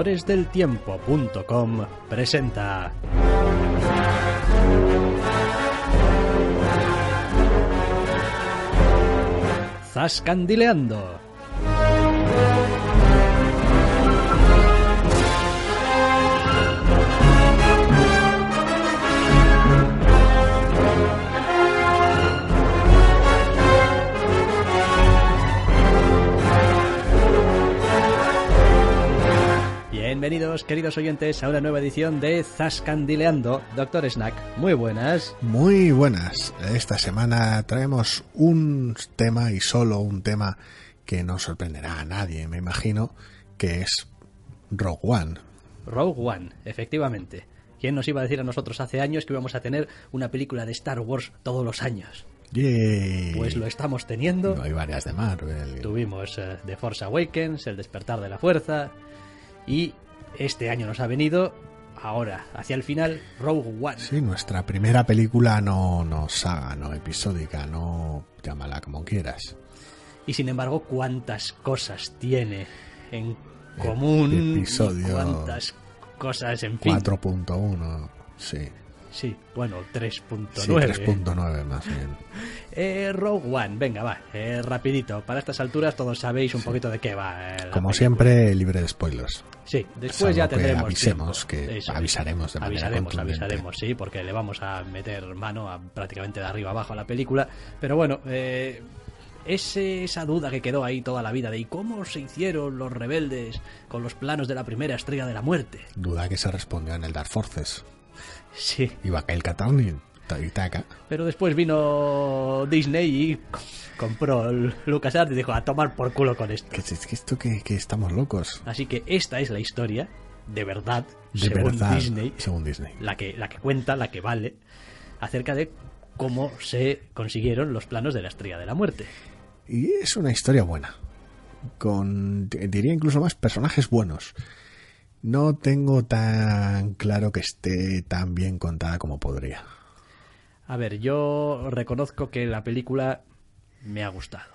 Doctoresdeltiempo.com presenta. Zascandileando. Bienvenidos, queridos oyentes, a una nueva edición de Zascandileando. Doctor Snack, muy buenas. Muy buenas. Esta semana traemos un tema y solo un tema que no sorprenderá a nadie, me imagino, que es Rogue One. Rogue One, efectivamente. ¿Quién nos iba a decir a nosotros hace años que íbamos a tener una película de Star Wars todos los años? Yay. Pues lo estamos teniendo. No hay varias de Marvel. Tuvimos eh, The Force Awakens, El despertar de la fuerza y este año nos ha venido ahora, hacia el final, Rogue One. Sí, nuestra primera película no, no saga, no episódica, no llámala como quieras. Y sin embargo, cuántas cosas tiene en común. Episodio cuántas cosas, en fin. 4.1, sí. Sí, bueno, 3.9. Sí, 3.9 más bien. Eh, Rogue One, venga, va, eh, rapidito. Para estas alturas todos sabéis un poquito de qué va. eh, Como película. siempre, libre de spoilers. Sí, después Salvo ya que tendremos. avisemos, que Eso avisaremos de manera Avisaremos, avisaremos, sí, porque le vamos a meter mano a, prácticamente de arriba abajo a la película. Pero bueno, eh, ese- esa duda que quedó ahí toda la vida de ¿y cómo se hicieron los rebeldes con los planos de la primera estrella de la muerte? Duda que se respondió en el Dark Forces. Sí, Y Pero después vino Disney y co- compró el LucasArts y dijo a tomar por culo con esto. Que es que esto que, que estamos locos. Así que esta es la historia, de verdad, De según verdad. Disney, Según Disney. la que, la que cuenta, la que vale, acerca de cómo se consiguieron los planos de la estrella de la muerte. Y es una historia buena. Con, diría incluso más, personajes buenos. No tengo tan claro que esté tan bien contada como podría. A ver, yo reconozco que la película me ha gustado.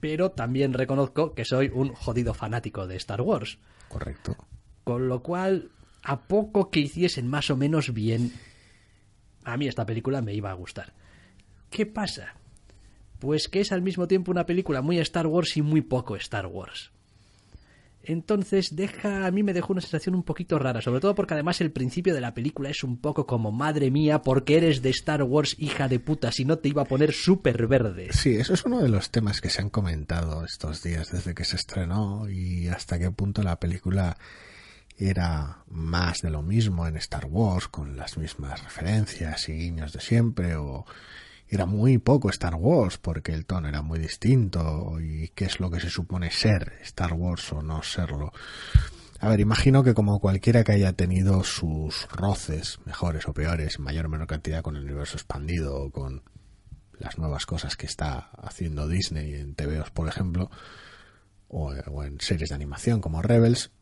Pero también reconozco que soy un jodido fanático de Star Wars. Correcto. Con lo cual, a poco que hiciesen más o menos bien, a mí esta película me iba a gustar. ¿Qué pasa? Pues que es al mismo tiempo una película muy Star Wars y muy poco Star Wars. Entonces deja, a mí me dejó una sensación un poquito rara, sobre todo porque además el principio de la película es un poco como madre mía, porque eres de Star Wars, hija de puta, si no te iba a poner súper verde. Sí, eso es uno de los temas que se han comentado estos días desde que se estrenó y hasta qué punto la película era más de lo mismo en Star Wars, con las mismas referencias y guiños de siempre, o era muy poco Star Wars porque el tono era muy distinto y qué es lo que se supone ser Star Wars o no serlo. A ver, imagino que como cualquiera que haya tenido sus roces, mejores o peores, mayor o menor cantidad con el universo expandido o con las nuevas cosas que está haciendo Disney en TVOs, por ejemplo, o, o en series de animación como Rebels,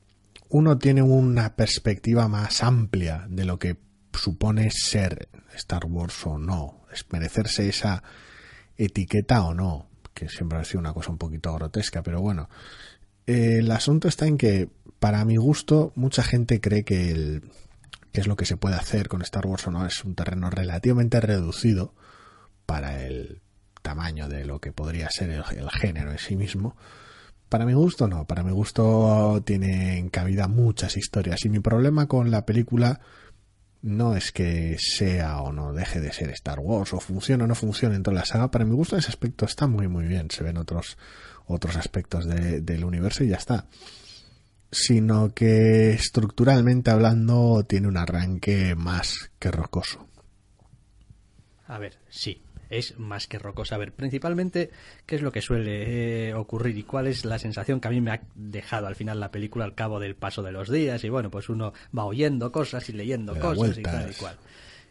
uno tiene una perspectiva más amplia de lo que supone ser Star Wars o no, es merecerse esa etiqueta o no, que siempre ha sido una cosa un poquito grotesca, pero bueno, el asunto está en que, para mi gusto, mucha gente cree que el que es lo que se puede hacer con Star Wars o no es un terreno relativamente reducido para el tamaño de lo que podría ser el, el género en sí mismo. Para mi gusto no, para mi gusto tiene en cabida muchas historias. Y mi problema con la película no es que sea o no deje de ser Star Wars o funcione o no funcione en toda la saga, para mi gusto ese aspecto está muy muy bien, se ven otros otros aspectos de- del universo y ya está. Sino que estructuralmente hablando tiene un arranque más que rocoso. A ver, sí, es más que rocosa. A ver, principalmente, ¿qué es lo que suele eh, ocurrir y cuál es la sensación que a mí me ha dejado al final la película al cabo del paso de los días? Y bueno, pues uno va oyendo cosas y leyendo cosas y tal y cual.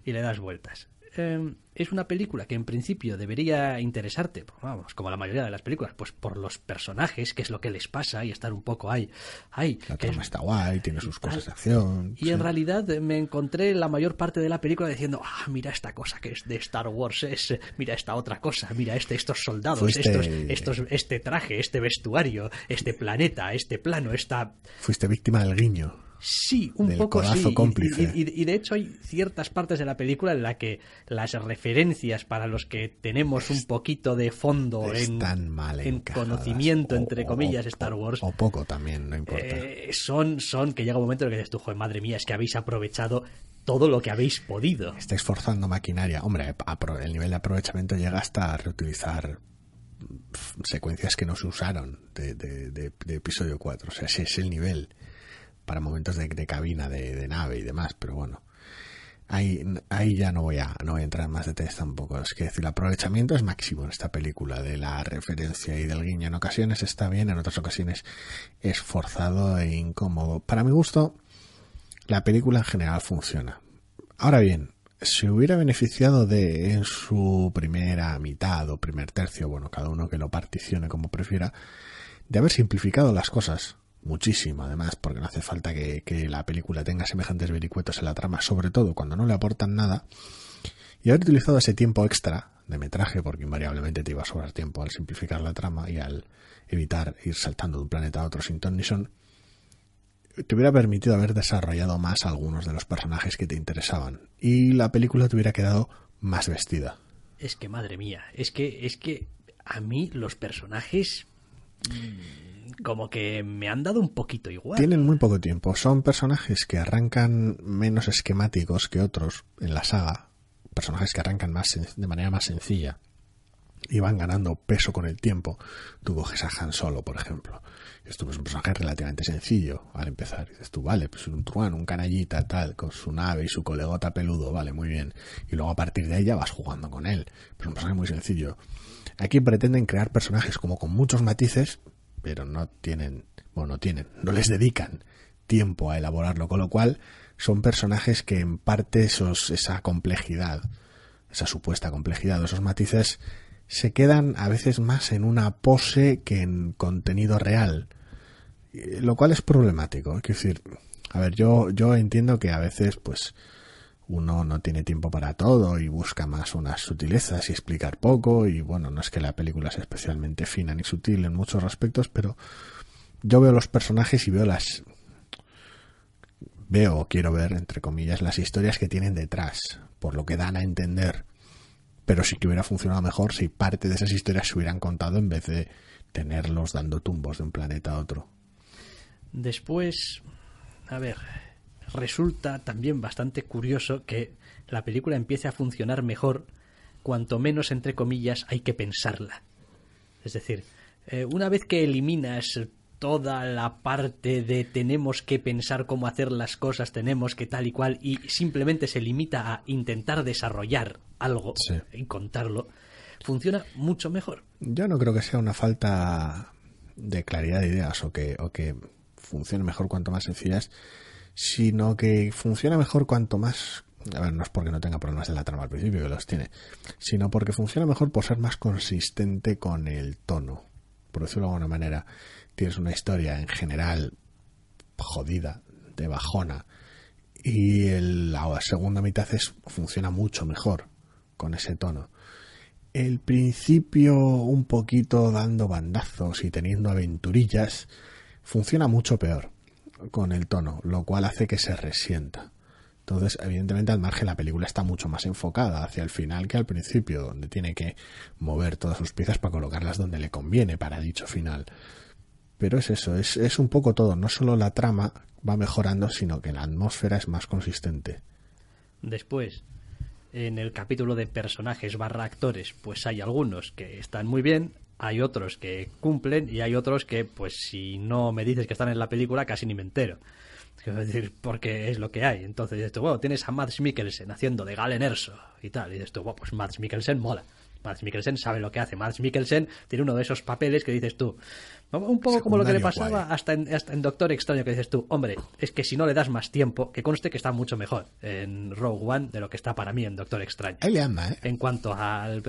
Y le das vueltas. Eh, es una película que en principio debería interesarte, pues vamos, como la mayoría de las películas, pues por los personajes, qué es lo que les pasa y estar un poco ahí. ahí La trama es- está guay, tiene sus cosas de acción. y sí. en realidad eh, me encontré la mayor parte de la película diciendo, ah, mira esta cosa que es de Star Wars, es, mira esta otra cosa, mira este, estos soldados, Fuiste- estos, estos, este traje, este vestuario, este planeta, este plano, esta... Fuiste víctima del guiño. Sí, un Del poco sí. Y- cómplice. Y, y- y de hecho hay ciertas partes de la película en la que las referencias para los que tenemos un poquito de fondo en, mal en conocimiento, O- entre comillas, o- Star Wars, O poco también, no importa. eh, son, son que llega un momento en el que dices tú, joder, madre mía, es que habéis aprovechado todo lo que habéis podido. Estáis forzando maquinaria. Hombre, el nivel de aprovechamiento llega hasta reutilizar pf, secuencias que no se usaron de, de- de- de episodio 4. O sea, ese es el nivel para momentos de, cabina, de, de nave y demás. Pero bueno, ahí, ahí ya no voy, a, no voy a entrar en más detalles tampoco. Es que decir, el aprovechamiento es máximo en esta película de la referencia y del guiño. En ocasiones está bien, en otras ocasiones es forzado e incómodo. Para mi gusto, la película en general funciona. Ahora bien, se hubiera beneficiado de en su primera mitad o primer tercio, bueno, cada uno que lo particione como prefiera, de haber simplificado las cosas muchísimo, además, porque no hace falta que, la película tenga semejantes vericuetos en la trama, sobre todo cuando no le aportan nada, y haber utilizado ese tiempo extra de metraje, porque invariablemente te iba a sobrar tiempo al simplificar la trama y al evitar ir saltando de un planeta a otro sin ton te hubiera permitido haber desarrollado más algunos de los personajes que te interesaban y la película te hubiera quedado más vestida. Es que, madre mía, es que, es que a mí los personajes como que me han dado un poquito igual. Tienen muy poco tiempo, son personajes que arrancan menos esquemáticos que otros en la saga, personajes que arrancan más de manera más sencilla y van ganando peso con el tiempo. Tú coges a Han Solo, por ejemplo. Esto es un personaje relativamente sencillo al empezar. Dices tú, vale, pues un truán, un canallita, tal, con su nave y su colegota peludo, vale, muy bien. Y luego a partir de ahí vas jugando con él. Pero es un personaje muy sencillo. Aquí pretenden crear personajes como con muchos matices, pero no tienen, bueno, no tienen, no les dedican tiempo a elaborarlo, con lo cual son personajes que en parte esos, esa complejidad, esa supuesta complejidad, esos matices, se quedan a veces más en una pose que en contenido real, Eh, lo cual es problemático. Es decir, a ver, yo, yo entiendo que a veces, pues, uno no tiene tiempo para todo y busca más unas sutilezas y explicar poco y bueno, no es que la película sea especialmente fina ni sutil en muchos aspectos, pero yo veo los personajes y veo las veo o quiero ver entre comillas las historias que tienen detrás, por lo que dan a entender. Pero sí que hubiera funcionado mejor si parte de esas historias se hubieran contado en vez de tenerlos dando tumbos de un planeta a otro. Después, a ver, resulta también bastante curioso que la película empiece a funcionar mejor cuanto menos, entre comillas, hay que pensarla. Es decir, eh, una vez que eliminas toda la parte de tenemos que pensar cómo hacer las cosas, tenemos que tal y cual, y simplemente se limita a intentar desarrollar algo Sí. y contarlo, funciona mucho mejor. Yo no creo que sea una falta de claridad de ideas o que, o que funcione mejor cuanto más sencillas, sino que funciona mejor cuanto más... A ver, no es porque no tenga problemas de la trama al principio, que los tiene, sino porque funciona mejor por ser más consistente con el tono. Por decirlo de alguna manera, tienes una historia en general jodida, de bajona, y el- la segunda mitad es, funciona mucho mejor con ese tono el principio un poquito dando bandazos y teniendo aventurillas funciona mucho peor con el tono, lo cual hace que se resienta. Entonces, evidentemente, al margen la película está mucho más enfocada hacia el final que al principio, donde tiene que mover todas sus piezas para colocarlas donde le conviene para dicho final. Pero es eso, es, un poco todo, no solo la trama va mejorando, sino que la atmósfera es más consistente. Después, en el capítulo de personajes barra actores, pues hay algunos que están muy bien, hay otros que cumplen y hay otros que, pues si no me dices que están en la película, casi ni me entero. Quiero decir, porque es lo que hay. Entonces dices tú, bueno, tienes a Mads Mikkelsen haciendo de Galen Erso y tal. Y dices tú, bueno, pues Mads Mikkelsen mola. Mads Mikkelsen sabe lo que hace. Mads Mikkelsen tiene uno de esos papeles que dices tú, un poco como lo que le pasaba hasta en, hasta en, Doctor Extraño, que dices tú, hombre, es que si no le das más tiempo, que conste que está mucho mejor en Rogue One de lo que está para mí en Doctor Extraño. Ahí le anda, ¿eh? En cuanto al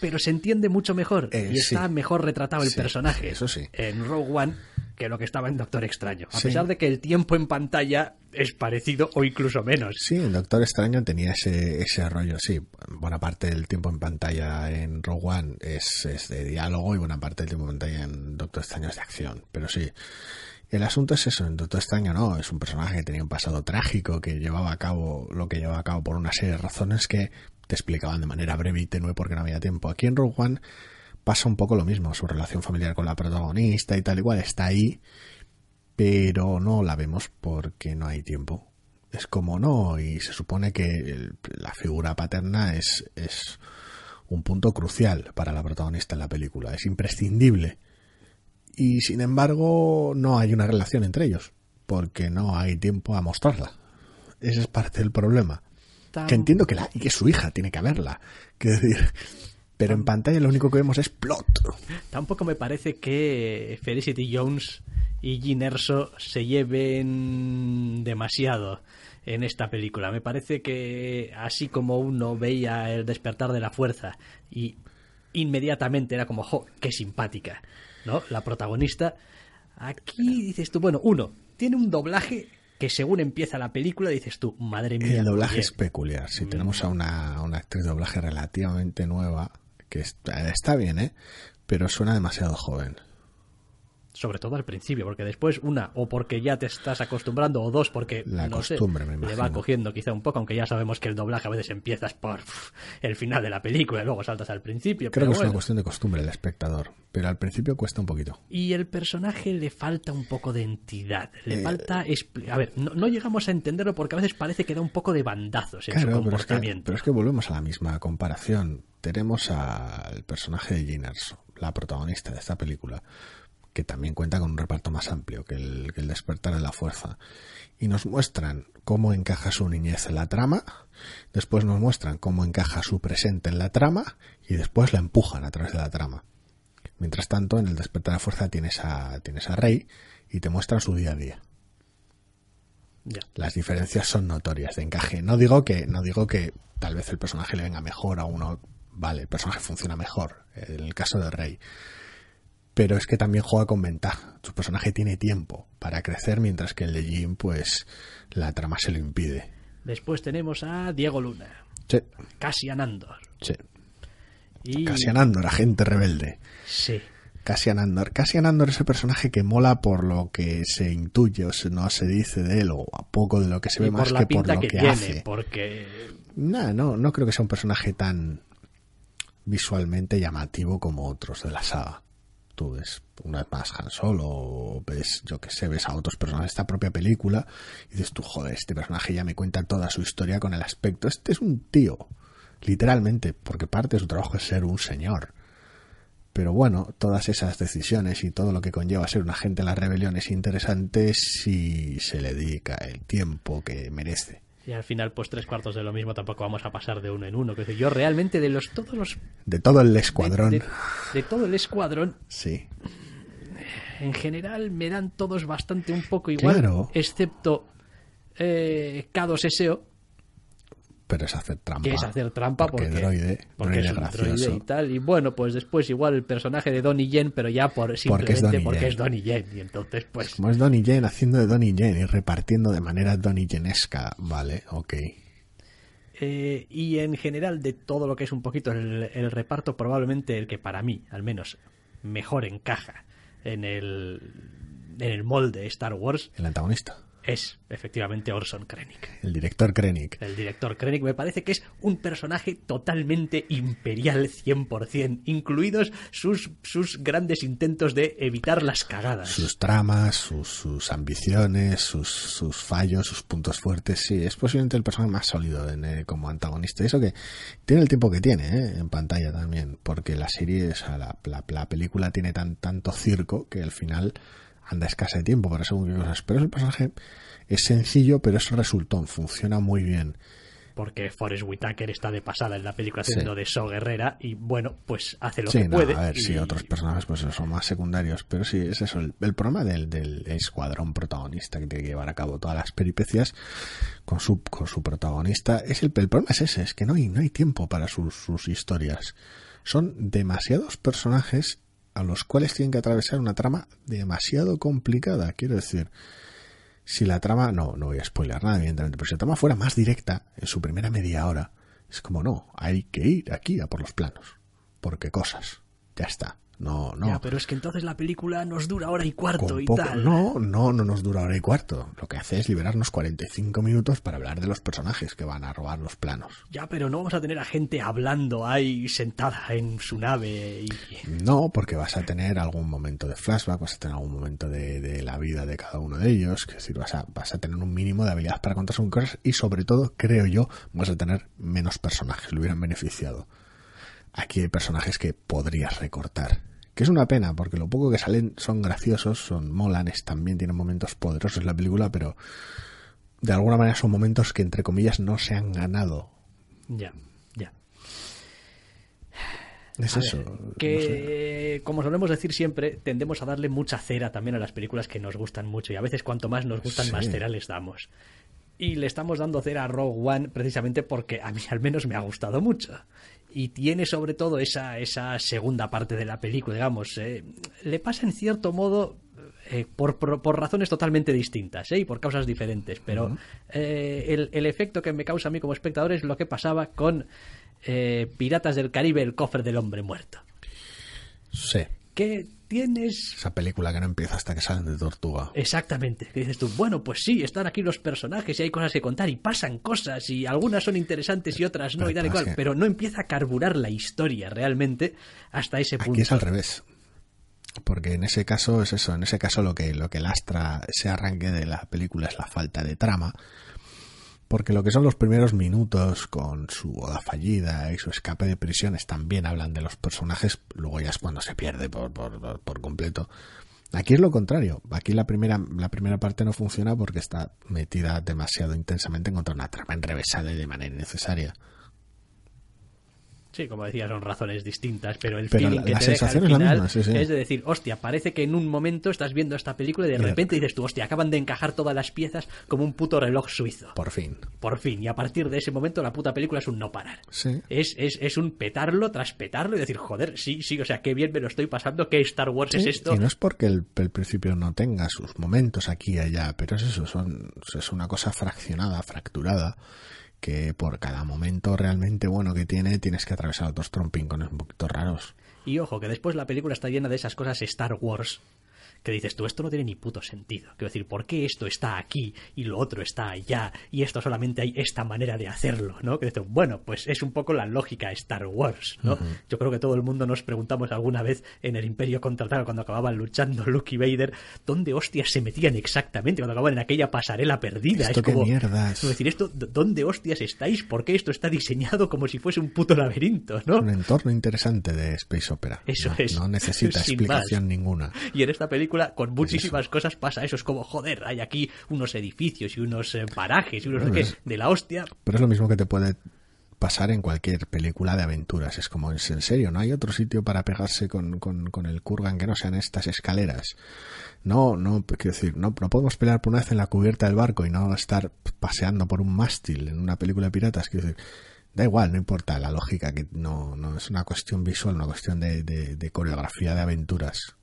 pero se entiende mucho mejor Eh, y está sí. mejor retratado el Sí, personaje eso sí. en Rogue One que lo que estaba en Doctor Extraño. A pesar de que el tiempo en pantalla es parecido o incluso menos. Sí, el Doctor Extraño tenía ese, ese rollo, sí. Buena parte del tiempo en pantalla en Rogue One es, es de diálogo y buena parte del tiempo en pantalla en Doctor Extraño es de acción. Pero sí, el asunto es eso, en Doctor Extraño no, es un personaje que tenía un pasado trágico, que llevaba a cabo lo que llevaba a cabo por una serie de razones que te explicaban de manera breve y tenue porque no había tiempo. Aquí en Rogue One pasa un poco lo mismo, su relación familiar con la protagonista y tal igual está ahí, pero no la vemos porque no hay tiempo. Es como no, y se supone que el- la figura paterna es, es un punto crucial para la protagonista en la película, es imprescindible. Y sin embargo, no hay una relación entre ellos, porque no hay tiempo a mostrarla. Ese es parte del problema. Que entiendo que, la, y que su hija tiene que verla. Quiero decir, pero en pantalla lo único que vemos es plot. Tampoco me parece que Felicity Jones y Jean Erso se lleven demasiado en esta película. Me parece que así como uno veía el despertar de la fuerza y inmediatamente era como, jo, qué simpática, ¿no? La protagonista. Aquí dices tú, bueno, uno, tiene un doblaje que según empieza la película dices tú, madre mía. El doblaje es peculiar. Si tenemos a una, una actriz de doblaje relativamente nueva, que está, está bien, ¿eh? Pero suena demasiado joven. Sobre todo al principio, porque después una, o porque ya te estás acostumbrando, o dos, porque La no sé, costumbre, me le va cogiendo quizá un poco, aunque ya sabemos que el doblaje a veces empiezas por el final de la película y luego saltas al principio. Creo pero que es una cuestión de costumbre el espectador, pero al principio cuesta un poquito. Y el personaje le falta un poco de entidad, le Eh, falta... A ver, no, no llegamos a entenderlo porque a veces parece que da un poco de bandazos en su Claro, pero es, que, comportamiento. pero es que volvemos a la misma comparación. Tenemos al personaje de Jean Erso, la protagonista de esta película, que también cuenta con un reparto más amplio que el, que el despertar de la fuerza. Y nos muestran cómo encaja su niñez en la trama, después nos muestran cómo encaja su presente en la trama, y después la empujan a través de la trama. Mientras tanto, en el despertar de la fuerza tienes a, tienes a Rey y te muestran su día a día las diferencias son notorias de encaje. No digo que, no digo que tal vez el personaje le venga mejor a uno, vale, el personaje funciona mejor, en el caso de Rey. Pero es que también juega con ventaja. Su personaje tiene tiempo para crecer, mientras que el de Jim, pues, la trama se lo impide. Después tenemos a Diego Luna, Sí, Cassian Andor. sí. Y... Cassian Andor, agente rebelde. Sí. Cassian Andor. Cassian Andor es el personaje que mola por lo que se intuye o se- no se dice de él, o a poco de lo que se ve más que por lo que, que, tiene, hace. porque No, no, no creo que sea un personaje tan visualmente llamativo como otros de la saga. Tú ves una vez más Han Solo, o ves, yo que sé, ves a otros personajes de esta propia película y dices tú, joder, este personaje ya me cuenta toda su historia con el aspecto. Este es un tío, literalmente, porque parte de su trabajo es ser un señor. Pero bueno, todas esas decisiones y todo lo que conlleva ser un agente de la rebelión es interesante si se le dedica el tiempo que merece. Y al final pues tres cuartos de lo mismo tampoco vamos a pasar de uno en uno. Que yo realmente de los todos los De todo el escuadrón. de, de todo el escuadrón Sí. en general me dan todos bastante un poco igual, Claro. excepto eh, K2 SEO, Pero es hacer trampa. que es hacer trampa Porque, porque, droide, porque droide es un gracioso. droide y tal. Y bueno, pues después igual el personaje de Donnie Yen, pero ya por simplemente es Donnie porque Yen. es Donnie Yen. Y entonces, pues, Como es Donnie Yen haciendo de Donnie Yen y repartiendo de manera Donnie Yenesca. Vale, ok. Eh, y en general de todo lo que es un poquito el, el reparto, probablemente el que para mí, al menos, mejor encaja en el, en el molde de Star Wars El antagonista. Es efectivamente Orson Krennic. El director Krennic. El director Krennic me parece que es un personaje totalmente imperial 100%, incluidos sus, sus grandes intentos de evitar las cagadas. Sus tramas, sus, sus ambiciones, sus, sus fallos, sus puntos fuertes. Sí, es posiblemente el personaje más sólido en, eh, como antagonista. Eso que tiene el tiempo que tiene eh, en pantalla también. Porque la serie, o sea, la, la, la película tiene tan, tanto circo que al final anda escasa de tiempo para según qué cosas. Pero el personaje es sencillo, pero es resultón, funciona muy bien. porque Forrest Whitaker está de pasada en la película haciendo de So Guerrera y bueno, pues hace lo Sí, que no, puede. a ver, y- sí, otros personajes pues son más secundarios, pero sí, es eso, el, el problema del, del escuadrón protagonista que tiene que llevar a cabo todas las peripecias con su, con su protagonista, es el, el problema es ese, es que no hay, no hay tiempo para sus, sus historias. Son demasiados personajes a los cuales tienen que atravesar una trama demasiado complicada, quiero decir, si la trama, no, no voy a spoiler nada, evidentemente, pero si la trama fuera más directa en su primera media hora, es como no, hay que ir aquí a por los planos, porque cosas, ya está, no, no. Ya, pero es que entonces la película nos dura hora y cuarto y poco- tal. no, no, no nos dura hora y cuarto. Lo que hace es liberarnos 45 minutos para hablar de los personajes que van a robar los planos. Ya, pero no vamos a tener a gente hablando ahí sentada en su nave y... No, porque vas a tener algún momento de flashback, vas a tener algún momento de, de la vida de cada uno de ellos, es decir, vas a, vas a tener un mínimo de habilidad para contar sus cosas y sobre todo, creo yo, vas a tener menos personajes, lo hubieran beneficiado. Aquí hay personajes que podrías recortar. Que es una pena, porque lo poco que salen son graciosos, son molanes, también tienen momentos poderosos la película, pero de alguna manera son momentos que entre comillas no se han ganado. Ya, ya. Es A eso. ver, no sé. que como solemos decir siempre, tendemos a darle mucha cera también a las películas que nos gustan mucho y a veces cuanto más nos gustan, Sí. más cera les damos. Y le estamos dando cera a Rogue One precisamente porque a mí al menos me ha gustado mucho. Y tiene sobre todo esa, esa segunda parte de la película, digamos. eh, le pasa en cierto modo eh, por, por, por razones totalmente distintas ¿eh? y por causas diferentes. Pero eh, el, el efecto que me causa a mí como espectador es lo que pasaba con eh, Piratas del Caribe, el cofre del hombre muerto. Sí. Que tienes Esa película que no empieza hasta que salen de Tortuga. Exactamente. Que dices tú, bueno, pues sí, están aquí los personajes y hay cosas que contar y pasan cosas y algunas son interesantes y otras no Pero y tal y cual, que- pero no empieza a carburar la historia realmente hasta ese punto. Aquí es al revés. Porque en ese caso es eso, en ese caso lo que, lo que lastra ese arranque de la película es la falta de trama. Porque lo que son los primeros minutos con su boda fallida y su escape de prisiones también hablan de los personajes, luego ya es cuando se pierde por, por, por- completo. Aquí es lo contrario. Aquí la primera, la primera parte no funciona porque está metida demasiado intensamente en contra una trama enrevesada y de manera innecesaria. Sí, como decía, son razones distintas, pero el Pero feeling la- que la te deja al sensación es la final misma, sí, sí. es de decir, hostia, parece que en un momento estás viendo esta película y de repente dices tú, hostia, acaban de encajar todas las piezas como un puto reloj suizo. Por fin. Por fin, y a partir de ese momento la puta película es un no parar. Sí. Es, es, es un petarlo tras petarlo y decir, joder, sí, sí, o sea, qué bien me lo estoy pasando, qué Star Wars es esto. Y no es porque el, el principio no tenga sus momentos aquí y allá, pero es eso, son, es una cosa fraccionada, fracturada, que por cada momento realmente bueno que tiene tienes que atravesar otros trompincones un poquito raros. Y ojo, que después la película está llena de esas cosas Star Wars que dices tú, esto no tiene ni puto sentido. Quiero decir, ¿por qué esto está aquí y lo otro está allá y esto solamente hay esta manera de hacerlo? ¿no? Que dices, bueno, pues es un poco la lógica Star Wars, ¿no? Yo creo que todo el mundo nos preguntamos alguna vez en el Imperio Contraataca cuando acababan luchando Luke y Vader, ¿dónde hostias se metían exactamente cuando acababan en aquella pasarela perdida? Esto es qué como, mierdas. es decir, esto, ¿dónde hostias estáis? ¿Por qué esto está diseñado como si fuese un puto laberinto, no? Un entorno interesante de Space Opera. Eso no, es. No necesita explicación más. ninguna. Y en esta película, con muchísimas cosas pasa eso. Es como, joder, hay aquí unos edificios y unos eh, parajes y unos no Pues- de la hostia. Pero es lo mismo que te puede pasar en cualquier película de aventuras. Es como, en serio, no hay otro sitio para pegarse con, con, con el Kurgan que no sean estas escaleras. No, no, quiero decir, no, no podemos pelear por una vez en la cubierta del barco y no estar paseando por un mástil en una película de piratas. Quiero decir, da igual, no importa la lógica, que no, no es una cuestión visual, una cuestión de, de, de coreografía de aventuras.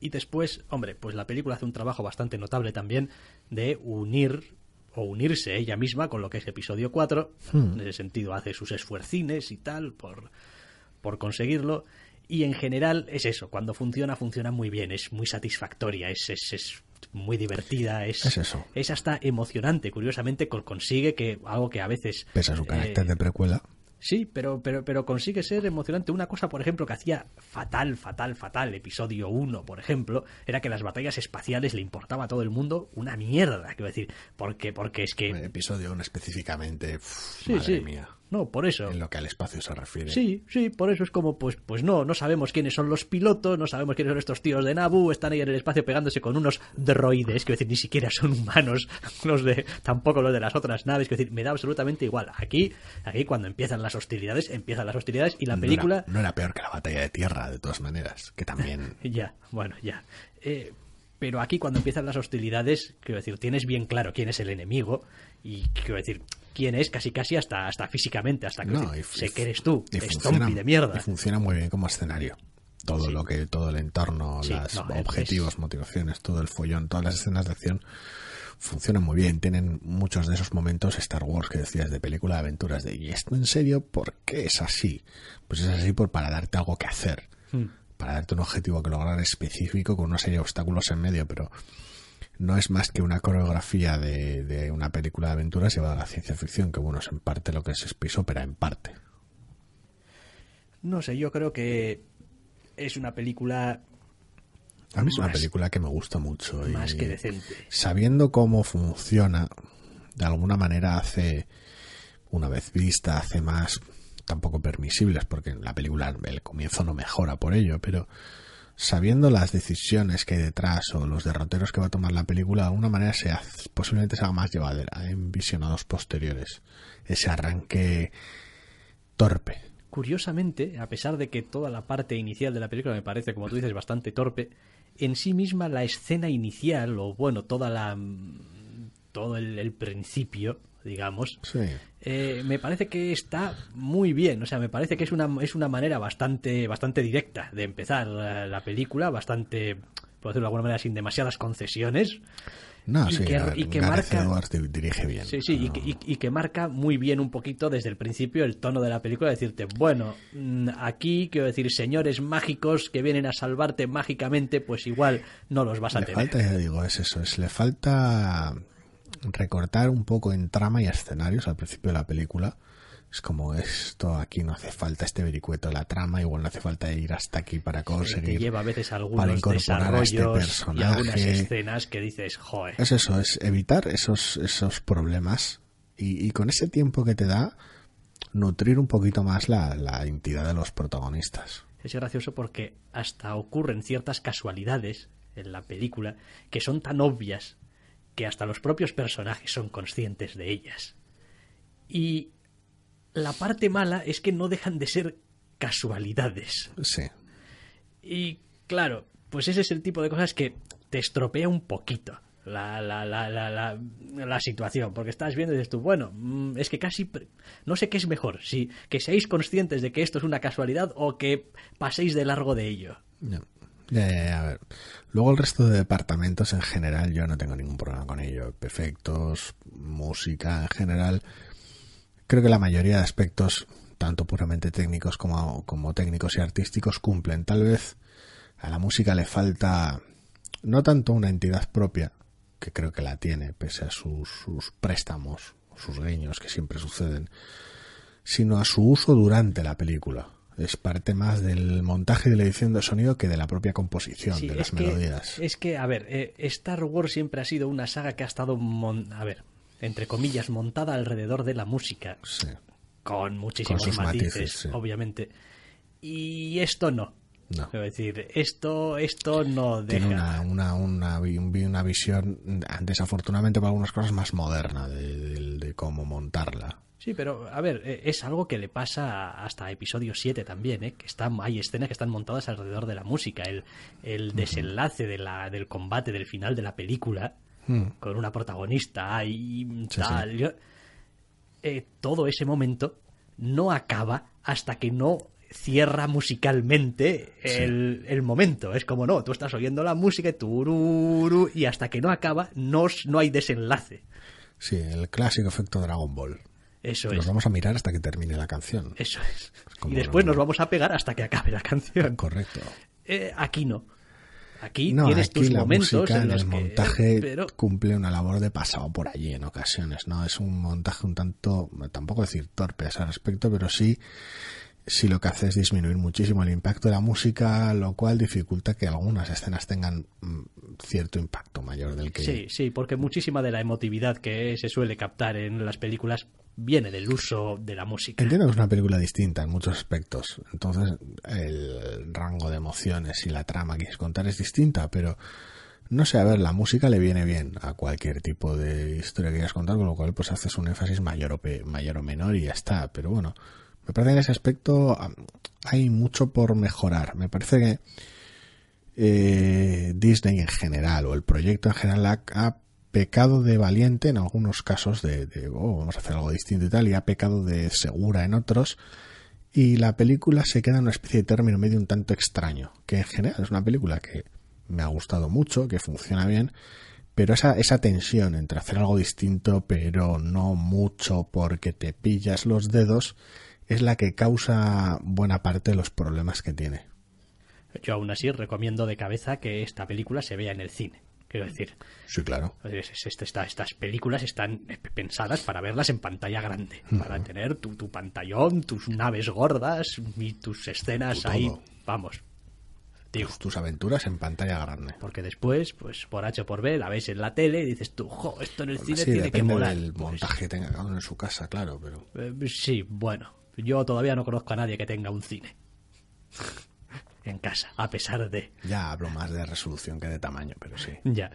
Y después, hombre, pues la película hace un trabajo bastante notable también de unir o unirse ella misma con lo que es episodio 4. En ese sentido, hace sus esfuercines y tal por, por conseguirlo. Y en general es eso, cuando funciona, funciona muy bien, es muy satisfactoria, es, es, es muy divertida, es, Es eso. es hasta emocionante. Curiosamente, co- consigue que algo que a veces. Pese a su eh, carácter de precuela. Sí, pero, pero, pero consigue ser emocionante. Una cosa, por ejemplo, que hacía fatal, fatal, fatal, episodio 1, por ejemplo, era que las batallas espaciales le importaba a todo el mundo una mierda, quiero decir, porque, porque es que... El episodio 1 específicamente, Sí, madre sí. mía. No, por eso. En lo que al espacio se refiere. Sí, sí, por eso es como, pues, pues no, no sabemos quiénes son los pilotos, no sabemos quiénes son estos tíos de Nabu, están ahí en el espacio pegándose con unos droides, quiero decir, ni siquiera son humanos, los de, tampoco los de las otras naves, quiero decir, me da absolutamente igual. Aquí, aquí cuando empiezan las hostilidades, empiezan las hostilidades y la película. No era, no era peor que la batalla de tierra, de todas maneras, que también. ya, bueno, ya. Eh, pero aquí cuando empiezan las hostilidades, quiero decir, tienes bien claro quién es el enemigo y quiero decir, quién es casi casi hasta, hasta físicamente, hasta que No, decir, y- sé que eres tú, y estompi de mierda. y funciona muy bien como escenario. Todo Sí. lo que, todo el entorno, Sí, los no, es- objetivos, motivaciones, todo el follón, todas las escenas de acción funcionan muy bien. Tienen muchos de esos momentos Star Wars que decías de película de aventuras de ¿y esto en serio? ¿Por qué es así? Pues es así por para darte algo que hacer. Hmm. Para darte un objetivo que lograr específico con una serie de obstáculos en medio, pero no es más que una coreografía de, de una película de aventuras llevada a la ciencia ficción, que bueno, es en parte lo que es Space Opera, en parte. No sé, yo creo que es una película A mí es una película que me gusta mucho. y más que decente. Sabiendo cómo funciona, de alguna manera hace, una vez vista, hace más tampoco permisibles, porque en la película el comienzo no mejora por ello, pero sabiendo las decisiones que hay detrás o los derroteros que va a tomar la película, de alguna manera se hace- posiblemente se haga más llevadera en visionados posteriores. Ese arranque torpe. Curiosamente, a pesar de que toda la parte inicial de la película me parece, como tú dices, bastante torpe, en sí misma la escena inicial, o bueno, toda la mm, todo el principio, digamos, Sí. eh, me parece que está muy bien. O sea, me parece que es una, es una manera bastante, bastante directa de empezar la, la película, bastante, por decirlo de alguna manera, sin demasiadas concesiones. No, Y sí, que- a ver, y que Gareth marca- Edwards dirige bien. Sí, sí, y No- que, y- y que marca muy bien un poquito desde el principio el tono de la película, decirte, bueno, mm, aquí, quiero decir, señores mágicos que vienen a salvarte mágicamente, pues igual no los vas a le tener. falta, ya digo, es eso, es le falta recortar un poco en trama y escenarios al principio de la película. Es como esto, aquí no hace falta este vericueto la trama, igual no hace falta ir hasta aquí para te conseguir. lleva a veces para algunos incorporar a este desarrollos y algunas personaje. escenas que dices, joder. Es eso, es evitar esos, esos problemas y, y con ese tiempo que te da, nutrir un poquito más la, la entidad de los protagonistas. Es gracioso porque hasta ocurren ciertas casualidades en la película que son tan obvias que hasta los propios personajes son conscientes de ellas. Y la parte mala es que no dejan de ser casualidades. Sí. Y claro, pues ese es el tipo de cosas que te estropea un poquito la, la, la, la, la, la situación, porque estás viendo y dices tú, bueno, mm, es que casi, no sé qué es mejor, si que seáis conscientes de que esto es una casualidad o que paséis de largo de ello. Ya. A ver. Luego el resto de departamentos en general yo no tengo ningún problema con ello. Efectos, música en general. Creo que la mayoría de aspectos, tanto puramente técnicos como, como técnicos y artísticos, cumplen. Tal vez a la música le falta no tanto una entidad propia, que creo que la tiene, pese a sus, sus préstamos, sus guiños que siempre suceden, sino a su uso durante la película. Es parte más del montaje y de la edición de sonido que de la propia composición, Sí, de es las que- melodías. Es que, a ver, eh, Star Wars siempre ha sido una saga que ha estado, mon- a ver, entre comillas, montada alrededor de la música, Sí. con muchísimos sus matices, matices, sí. obviamente. Y esto no. No. Quiero decir, esto, esto no deja. Tiene una, una, una, una visión, desafortunadamente para algunas cosas, más moderna de, de- de cómo montarla. Sí, pero a ver, eh, es algo que le pasa hasta episodio 7 también, ¿eh? que están, hay escenas que están montadas alrededor de la música, el, el desenlace de la, del combate del final de la película, Hmm. con una protagonista y Sí, tal. eh, todo ese momento no acaba hasta que no cierra musicalmente el, el momento. Es como no, tú estás oyendo la música y tururu, y hasta que no acaba no hay desenlace. Sí, el clásico efecto Dragon Ball. Eso Nos es. vamos a mirar hasta que termine la canción. Eso es. como Y después nos vamos a pegar hasta que acabe la canción. Correcto. Eh, aquí no. Aquí No, tienes aquí tus la momentos música en los el que. montaje Pero cumple una labor de pasado por allí en ocasiones, ¿no? Es un montaje un tanto, tampoco decir torpe a ese respecto, pero sí si lo que hace es disminuir muchísimo el impacto de la música, lo cual dificulta que algunas escenas tengan mm, cierto impacto mayor del que... Sí, sí, porque muchísima de la emotividad que se suele captar en las películas viene del uso de la música. Entiendo que es una película distinta en muchos aspectos, entonces el rango de emociones y la trama que quieres contar es distinta, pero no sé, a ver, la música le viene bien a cualquier tipo de historia que quieras contar, con lo cual pues haces un énfasis mayor o, mayor o menor y ya está, pero bueno me parece que en ese aspecto hay mucho por mejorar. Me parece que eh, Disney en general o el proyecto en general ha, pecado de valiente en algunos casos de, oh, vamos a hacer algo distinto y tal, y ha pecado de segura en otros. Y la película se queda en una especie de término medio un tanto extraño, que en general es una película que me ha gustado mucho, que funciona bien, pero esa, esa tensión entre hacer algo distinto, pero no mucho porque te pillas los dedos, es la que causa buena parte de los problemas que tiene. Yo aún así recomiendo de cabeza que esta película se vea en el cine. Quiero decir. Sí, claro. estas películas están pensadas para verlas en pantalla grande. Para tener tu, tu, pantallón, tus naves gordas y tus escenas ahí. Vamos. Tus, tus, aventuras en pantalla grande. Porque después, pues por H o por B, la ves en la tele y dices tú, jo, esto en el cine sí, tiene que molar. del pues montaje que tenga cada uno en su casa, claro, pero. Eh, sí, bueno. Yo todavía no conozco a nadie que tenga un cine en casa, a pesar de... Ya hablo más de resolución que de tamaño, pero sí. Ya.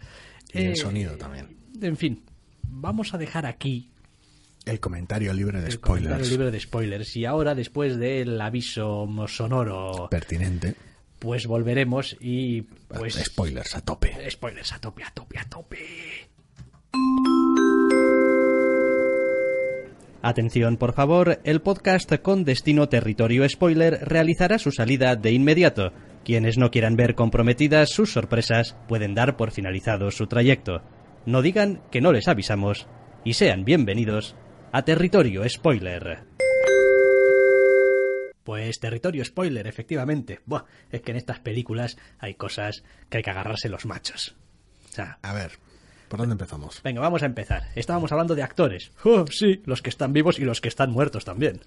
Y el eh, sonido también. En fin, vamos a dejar aquí... El comentario libre de spoilers. El comentario libre de spoilers. Y ahora, después del aviso sonoro... Pertinente. Pues volveremos y... pues Spoilers a tope. Spoilers a tope, a tope, a tope. Atención, por favor, el podcast con destino territorio spoiler realizará su salida de inmediato. Quienes no quieran ver comprometidas sus sorpresas pueden dar por finalizado su trayecto. No digan que no les avisamos y sean bienvenidos a Territorio Spoiler. Pues territorio spoiler, efectivamente. Buah, es que en estas películas hay cosas que hay que agarrarse los machos. O sea, a ver, ¿Por dónde empezamos? Venga, vamos a empezar. Estábamos hablando de actores. Oh, sí, los que están vivos y los que están muertos también.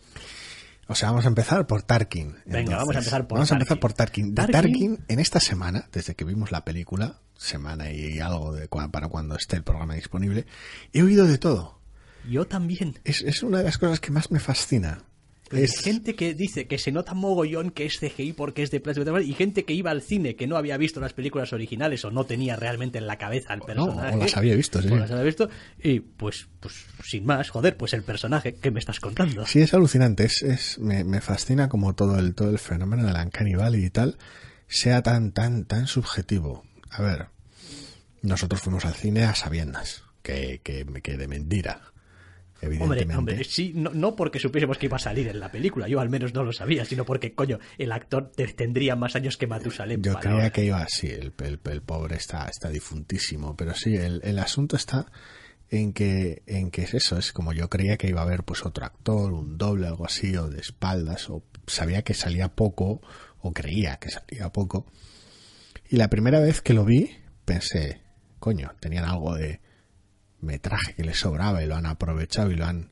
O sea, vamos a empezar por Tarkin. Venga, vamos a empezar por Vamos a empezar por Tarkin. De Tarkin. en esta semana, desde que vimos la película, semana y algo de para cuando esté el programa disponible, he oído de todo. Yo también. Es, es una de las cosas que más me fascina. Es... gente que dice que se nota mogollón que es CGI porque es de plástico y gente que iba al cine que no había visto las películas originales o no tenía realmente en la cabeza al personaje. No, o las había visto, sí. O las había visto y pues, pues sin más, joder, pues el personaje que me estás contando. Sí, es alucinante, es, es me, me, fascina como todo el, todo el fenómeno de la Uncanny y tal sea tan, tan, tan subjetivo. A ver, nosotros fuimos al cine a sabiendas que, que, que de mentira Hombre, hombre, sí, no, porque supiésemos que iba a salir en la película, yo al menos no lo sabía, sino porque, coño, el actor tendría más años que Matusalem. Yo creía que iba así, el, el, pobre está, está difuntísimo, pero sí, el, el asunto está en que, en que es eso, es como yo creía que iba a haber pues otro actor, un doble, algo así, o de espaldas, o sabía que salía poco, o creía que salía poco. Y la primera vez que lo vi, pensé, coño, tenían algo de metraje que les sobraba y lo han aprovechado y lo han...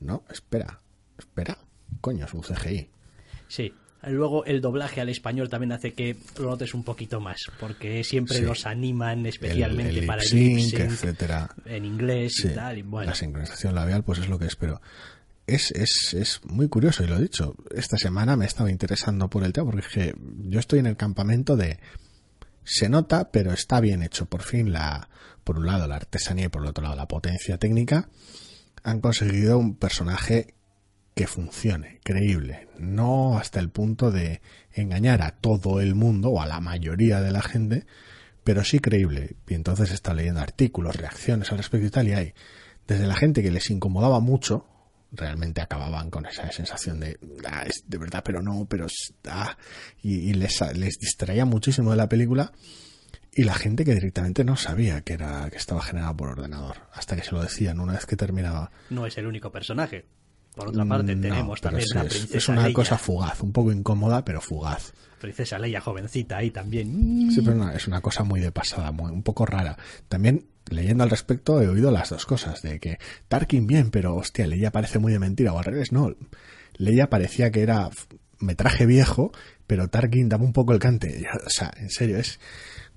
No, espera, espera, coño, es un CGI. Sí, Luego el doblaje al español también hace que lo notes un poquito más, porque siempre los animan especialmente para el lip etcétera. en inglés y tal. Y bueno. La sincronización labial, pues es lo que espero. Es, es, es muy curioso, y lo he dicho. Esta semana me estaba interesando por el tema, porque es que yo estoy en el campamento de se nota, pero está bien hecho. Por fin, la, por un lado la artesanía y por el otro lado la potencia técnica, han conseguido un personaje que funcione, creíble, no hasta el punto de engañar a todo el mundo o a la mayoría de la gente, pero sí creíble. Y entonces está leyendo artículos, reacciones al respecto y tal, y hay desde la gente que les incomodaba mucho, realmente acababan con esa sensación de, ah, de verdad, pero no, pero ah, y, les distraía muchísimo de la película y la gente que directamente no sabía que era que estaba generada por ordenador hasta que se lo decían una vez que terminaba. No es el único personaje. Por otra parte, tenemos también la princesa Es una cosa fugaz, un poco incómoda, pero fugaz. Princesa Leia jovencita ahí también. Sí, pero es una cosa muy de pasada, muy, un poco rara. También leyendo al respecto he oído las dos cosas, de que Tarkin bien, pero hostia, Leia parece muy de mentira, o al revés, no. Leia parecía que era metraje viejo, pero Tarkin daba un poco el cante. O sea, en serio, es.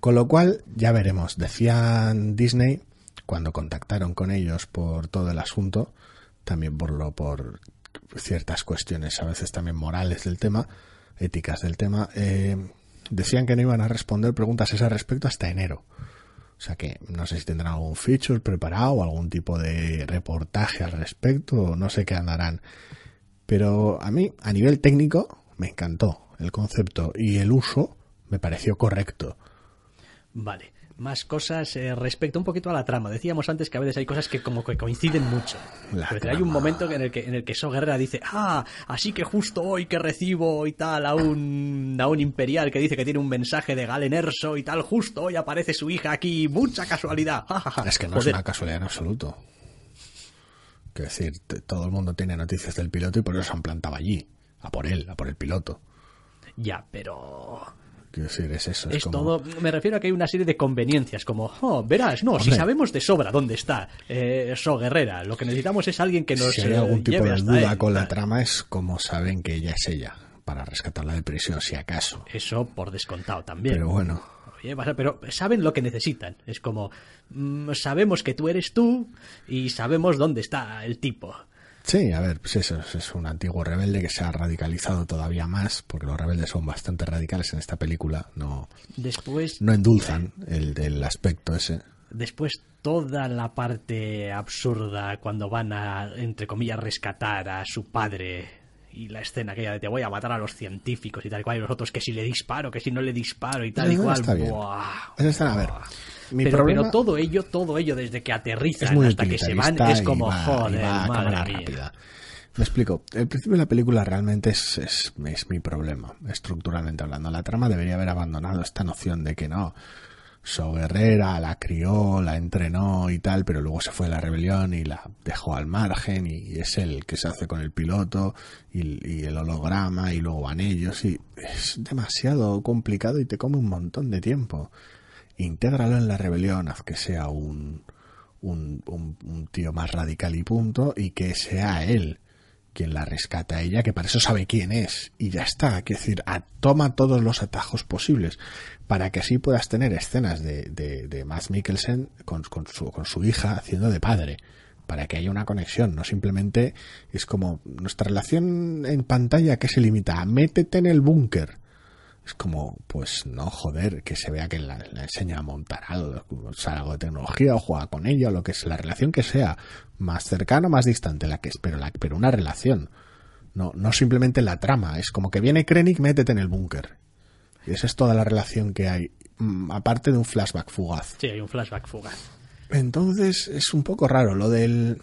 Con lo cual, ya veremos. Decían Disney, cuando contactaron con ellos por todo el asunto, también por lo, por ciertas cuestiones, a veces también morales del tema, éticas del tema, eh, decían que no iban a responder preguntas a ese respecto hasta enero. O sea que no sé si tendrán algún feature preparado, algún tipo de reportaje al respecto, no sé qué andarán. Pero a mí, a nivel técnico, me encantó el concepto y el uso me pareció correcto. Vale más cosas eh, respecto un poquito a la trama. Decíamos antes que a veces hay cosas que como que coinciden mucho. Pero hay un momento en el que en el que So Guerrera dice, ah, así que justo hoy que recibo y tal a un a un imperial que dice que tiene un mensaje de Galen Erso y tal, justo hoy aparece su hija aquí, mucha casualidad. es que no es una casualidad en absoluto. Quiero decir, todo el mundo tiene noticias del piloto y por eso se han plantado allí, a por él, a por el piloto. Ya, pero Quiero decir, es eso. Es, todo. Me refiero a que hay una serie de conveniencias, como, oh, verás, no, si sabemos de sobra dónde está eh, So Guerrera, lo que necesitamos es alguien que nos. Si hay algún tipo de duda con la trama, es como saben que ella es ella, para rescatarla de prisión, si acaso. Eso por descontado también. Pero bueno. pero saben lo que necesitan. Es como, mm, sabemos que tú eres tú y sabemos dónde está el tipo. Sí, a ver, pues eso, es un antiguo rebelde que se ha radicalizado todavía más, porque los rebeldes son bastante radicales en esta película, no, Después, no endulzan el del aspecto ese. Después toda la parte absurda cuando van a, entre comillas, rescatar a su padre y la escena aquella de te voy a matar a los científicos y tal y cual, y los otros que si le disparo, que si no le disparo y tal y cual. Está bien. a ver pero, todo ello, todo ello desde que aterrizan hasta que se van es como joder, madre rápida. Me explico. El principio de la película realmente es, es, es, mi problema, estructuralmente hablando. La trama debería haber abandonado esta noción de que no. So Guerrera la crió, la entrenó y tal, pero luego se fue a la rebelión y la dejó al margen y, es el que se hace con el piloto y, el holograma y luego van ellos y es demasiado complicado y te come un montón de tiempo. Intégralo en la rebelión, haz que sea un, un, tío más radical y punto, y que sea él quien la rescata a ella, que para eso sabe quién es, y ya está, que decir, toma todos los atajos posibles, para que así puedas tener escenas de, de, de Matt Mikkelsen con, con, su, con su hija haciendo de padre, para que haya una conexión, no simplemente es como nuestra relación en pantalla que se limita a métete en el búnker, es como, pues no, joder, que se vea que la, enseña a montar algo, o sea, algo de tecnología o juega con ella, o lo que es la relación que sea, más cercana o más distante, la que es, pero, la, pero una relación. No, no simplemente la trama, es como que viene Krennic, métete en el búnker. Y esa es toda la relación que hay, mm, aparte de un flashback fugaz. Sí, hay un flashback fugaz. Entonces es un poco raro lo del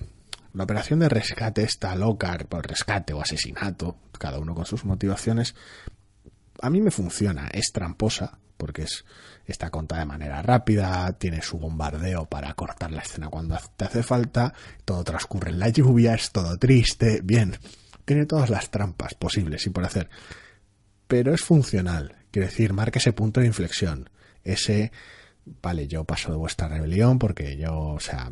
la operación de rescate esta loca, por rescate o asesinato, cada uno con sus motivaciones, a mí me funciona, es tramposa, porque es, está contada de manera rápida, tiene su bombardeo para cortar la escena cuando te hace falta, todo transcurre en la lluvia, es todo triste, bien, tiene todas las trampas posibles y por hacer, pero es funcional, quiere decir, marca ese punto de inflexión, ese vale, yo paso de vuestra rebelión porque yo, o sea,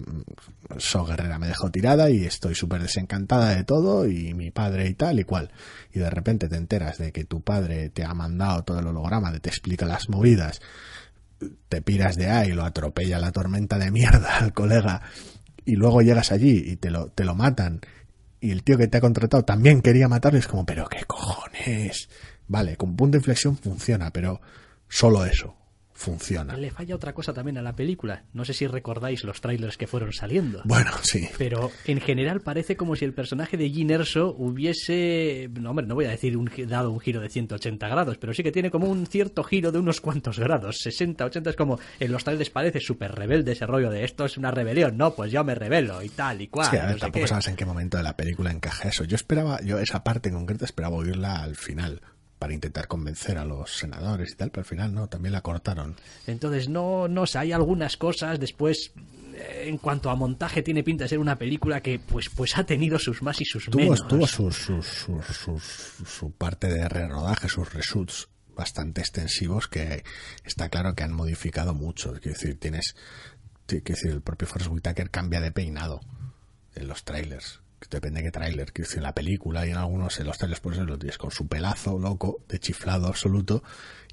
So Guerrera me dejó tirada y estoy súper desencantada de todo y mi padre y tal y cual. Y de repente te enteras de que tu padre te ha mandado todo el holograma, de te explica las movidas, te piras de ahí, lo atropella la tormenta de mierda al colega y luego llegas allí y te lo, te lo matan y el tío que te ha contratado también quería matarle, es como, pero qué cojones. Vale, con punto de inflexión funciona, pero solo eso funciona. Le falla otra cosa también a la película. No sé si recordáis los trailers que fueron saliendo. Bueno, sí. Pero en general parece como si el personaje de Gin Erso hubiese, no hombre, no voy a decir un, dado un giro de 180 grados, pero sí que tiene como un cierto giro de unos cuantos grados. 60, 80 es como en los trailers parece súper rebelde ese rollo de esto es una rebelión, no, pues yo me rebelo y tal y cual. Sí, a ver, tampoco sabes en qué momento de la película encaja eso. Yo esperaba, yo esa parte en concreto esperaba oírla al final para intentar convencer a los senadores y tal, pero al final no, también la cortaron. Entonces, no, no sé, hay algunas cosas después eh, en cuanto a montaje tiene pinta de ser una película que pues pues ha tenido sus más y sus menos. Tuvo su, su, parte de re-rodaje, sus reshoots bastante extensivos que está claro que han modificado mucho. Es decir, tienes, quiero decir, el propio Forrest Whitaker cambia de peinado en los trailers depende de qué tráiler, que en la película y en algunos, en los trailers pues lo tienes con su pelazo loco, de chiflado absoluto,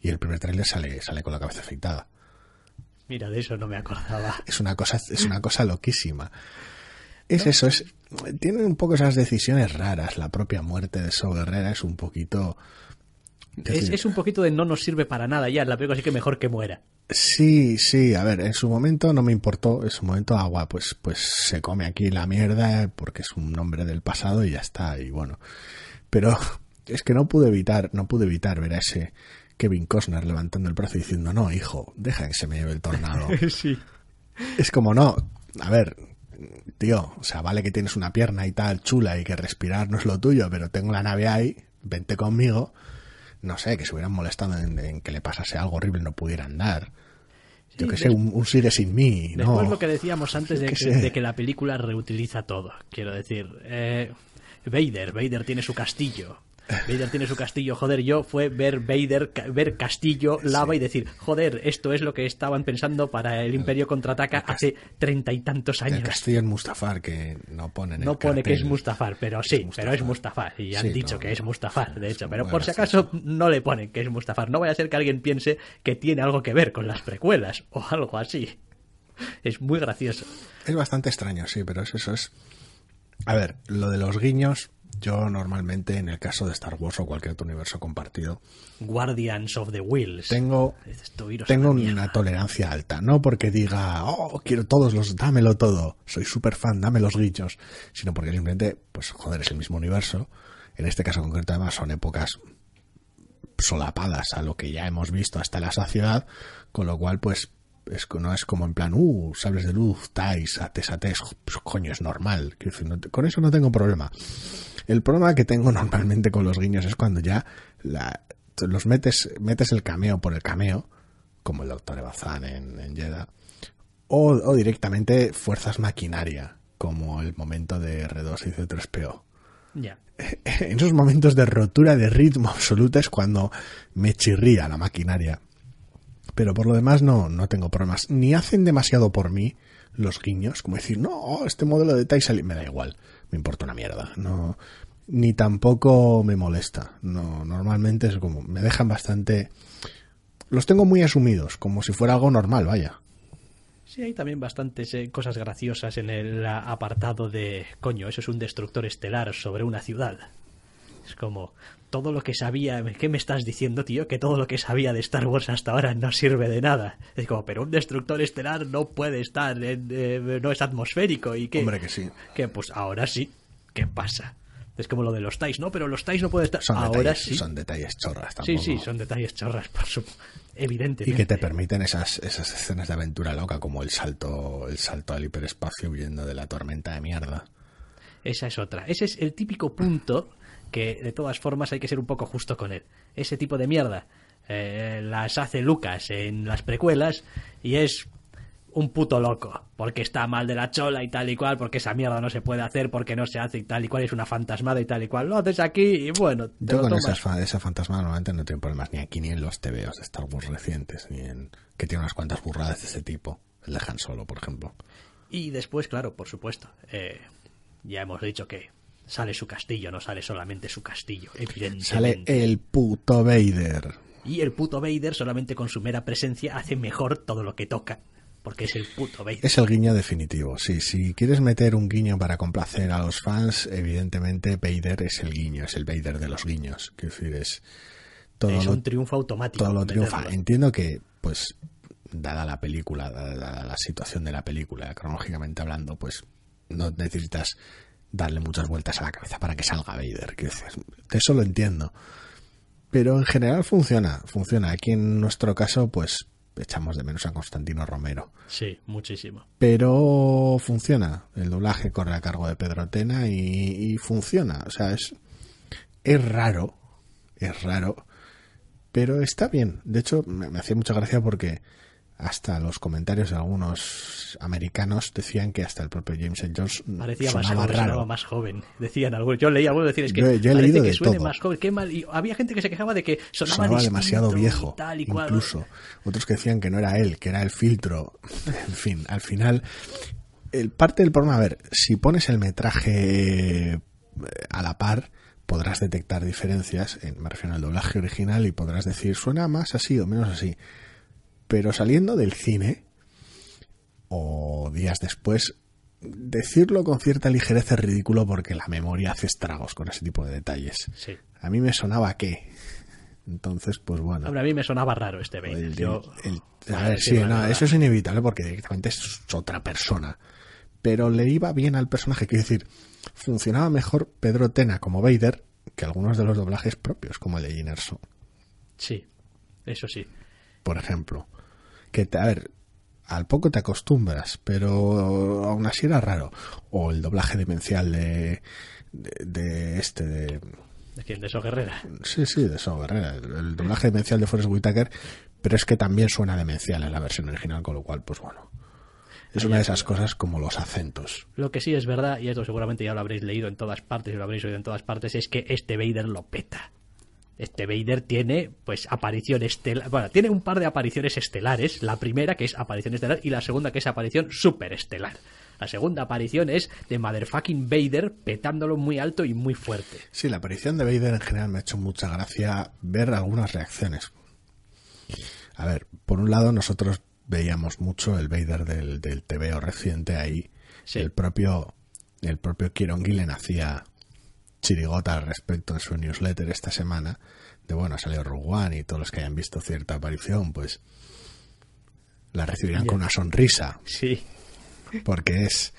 y el primer tráiler sale, sale con la cabeza afeitada. Mira, de eso no me acordaba. Es una cosa, es una cosa loquísima. Es eso, es, tiene un poco esas decisiones raras. La propia muerte de So Guerrera es un poquito. Es, es, un poquito de no nos sirve para nada ya, la película así que mejor que muera. Sí, sí, a ver, en su momento no me importó, en su momento agua, pues, pues se come aquí la mierda porque es un nombre del pasado y ya está, y bueno. Pero es que no pude evitar, no pude evitar ver a ese Kevin Costner levantando el brazo y diciendo, no, hijo, deja que se me lleve el tornado. sí. Es como, no, a ver, tío, o sea, vale que tienes una pierna y tal chula y que respirar no es lo tuyo, pero tengo la nave ahí, vente conmigo. No sé, que se hubieran molestado en, que le pasase algo horrible y no pudiera andar. Yo que sé, un, sigue sin mí. Después lo que decíamos antes de que, de que, la película reutiliza todo. Quiero decir, eh, Vader, Vader tiene su castillo. Vader tiene su castillo, joder, yo fue ver Vader, ver castillo, lava y decir, joder, esto es lo que estaban pensando para el Imperio contraataca hace treinta y tantos años. El castillo en Mustafar, que no pone No pone que es Mustafar, pero sí, pero es Mustafar, y han dicho que es Mustafar, de hecho, pero por si acaso no le ponen que es Mustafar, no vaya a ser que alguien piense que tiene algo que ver con las precuelas o algo así. Es muy gracioso. Es bastante extraño, sí, pero eso es... A ver, lo de los guiños yo normalmente, en el caso de Star Wars o cualquier otro universo compartido, Guardians of the Wheels. Tengo, tengo una tolerancia alta, no porque diga, oh, quiero todos los, dámelo todo, soy súper fan, dame los guiños, sino porque simplemente, pues joder, es el mismo universo. En este caso concreto, además, son épocas solapadas a lo que ya hemos visto hasta la saciedad, con lo cual, pues, es, no es como en plan, uh, sables de luz, tais, ates, ates, pues, coño, es normal. con eso no tengo problema. El problema que tengo normalmente con los guiños es cuando ya los metes, metes el cameo por el cameo, como el Doctor Evazan en, en Jeddah, o, directamente fuerzas maquinaria, como el momento de R2 y C3PO. Ya. En esos momentos de rotura de ritmo absoluta es cuando me chirría la maquinaria. Pero por lo demás no, no tengo problemas. Ni hacen demasiado por mí los guiños, como decir, no, este modelo de Tyson me da igual me importa una mierda. No, ni tampoco me molesta. No, normalmente es como, me dejan bastante, los tengo muy asumidos, como si fuera algo normal, vaya. Sí, hay también bastantes eh, cosas graciosas en el apartado de, coño, eso es un destructor estelar sobre una ciudad. Es como, todo lo que sabía, ¿qué me estás diciendo, tío? Que todo lo que sabía de Star Wars hasta ahora no sirve de nada. Es como, pero un destructor estelar no puede estar, eh, no es atmosférico y que... Hombre, que sí. Que pues ahora sí. ¿Qué pasa? Es como lo de los TIEs, ¿no? Pero los TIEs no pueden estar... Son ahora detalles, sí. Son detalles chorras tampoco. Sí, sí, son detalles chorras, por supuesto. Evidentemente. Y que te permiten esas, esas escenas de aventura loca, como el salto, el salto al hiperespacio huyendo de la tormenta de mierda. Esa es otra. Ese es el típico punto que de todas formas hay que ser un poco justo con él. Ese tipo de mierda eh, las hace Lucas en las precuelas y es un puto loco, porque está mal de la chola y tal y cual, porque esa mierda no se puede hacer, porque no se hace y tal y cual, es una fantasmada y tal y cual. Lo haces aquí y bueno. Yo con esa fantasmada normalmente no tengo problemas ni aquí ni en los TVOs de Star Wars recientes, ni en que tiene unas cuantas burradas de ese tipo. El de Han Solo, por ejemplo. Y después, claro, por supuesto, eh, ya hemos dicho que sale su castillo, no sale solamente su castillo, evidentemente. Sale el puto Vader. Y el puto Vader solamente con su mera presencia hace mejor todo lo que toca. Porque es el puto Vader. Es el guiño definitivo, sí. Si quieres meter un guiño para complacer a los fans, evidentemente Vader es el guiño, es el Vader de los guiños. Quiero decir, es todo es un triunfo automático. Todo lo triunfa. Entiendo que, pues, dada la película, dada la situación de la película, cronológicamente hablando, pues no necesitas darle muchas vueltas a la cabeza para que salga Vader. Que eso lo entiendo. Pero en general funciona, funciona. Aquí en nuestro caso, pues echamos de menos a Constantino Romero. Sí, muchísimo. Pero funciona. El doblaje corre a cargo de Pedro Tena y, y funciona. O sea, es, es raro, es raro, pero está bien. De hecho, me, me hacía mucha gracia porque hasta los comentarios de algunos americanos decían que hasta el propio James L. Jones parecía más joven, más joven. Decían algunos, yo leí algunos decir es que yo, he que suene más joven, qué mal. Y había gente que se quejaba de que sonaba, sonaba demasiado viejo, tal y incluso. Otros que decían que no era él, que era el filtro. en fin, al final el parte del problema, a ver, si pones el metraje eh, a la par, podrás detectar diferencias, en, me refiero al doblaje original, y podrás decir, suena más así o menos así. Pero saliendo del cine, o días después, decirlo con cierta ligereza es ridículo porque la memoria hace estragos con ese tipo de detalles. Sí. A mí me sonaba que. Entonces, pues bueno. Hombre, a mí me sonaba raro este El- Vader. el- Yo- el- Bueno, a ver, sí, no, eso es inevitable porque directamente es otra persona. Pero le iba bien al personaje, quiero decir, funcionaba mejor Pedro Tena como Vader que algunos de los doblajes propios, como el de Jyn Erso, Sí, eso sí. por ejemplo. Que, te- a ver, al poco te acostumbras, pero aún así era raro. O el doblaje demencial de, de, de este, de, ¿De quién? De eso Guerrera. Sí, sí, de eso, Guerrera. El, el doblaje demencial de Forrest Whitaker, pero es que también suena demencial en la versión original, con lo cual, pues bueno. Es una de esas cosas como los acentos. Lo que sí es verdad, y esto seguramente ya lo habréis leído en todas partes y lo habréis oído en todas partes, es que este Vader lo peta. Este Vader tiene, pues, aparición estelar. Bueno, tiene un par de apariciones estelares. La primera, que es aparición estelar, y la segunda, que es aparición superestelar. La segunda aparición es de Motherfucking Vader petándolo muy alto y muy fuerte. Sí, la aparición de Vader en general me ha hecho mucha gracia ver algunas reacciones. A ver, por un lado nosotros veíamos mucho el Vader del, del TVO reciente ahí. Sí. El propio el propio Kieron Gillen hacía chirigota al respecto en su newsletter esta semana. De bueno, salió Rogue y todos los que hayan visto cierta aparición, pues la recibirán con una sonrisa Sí, porque es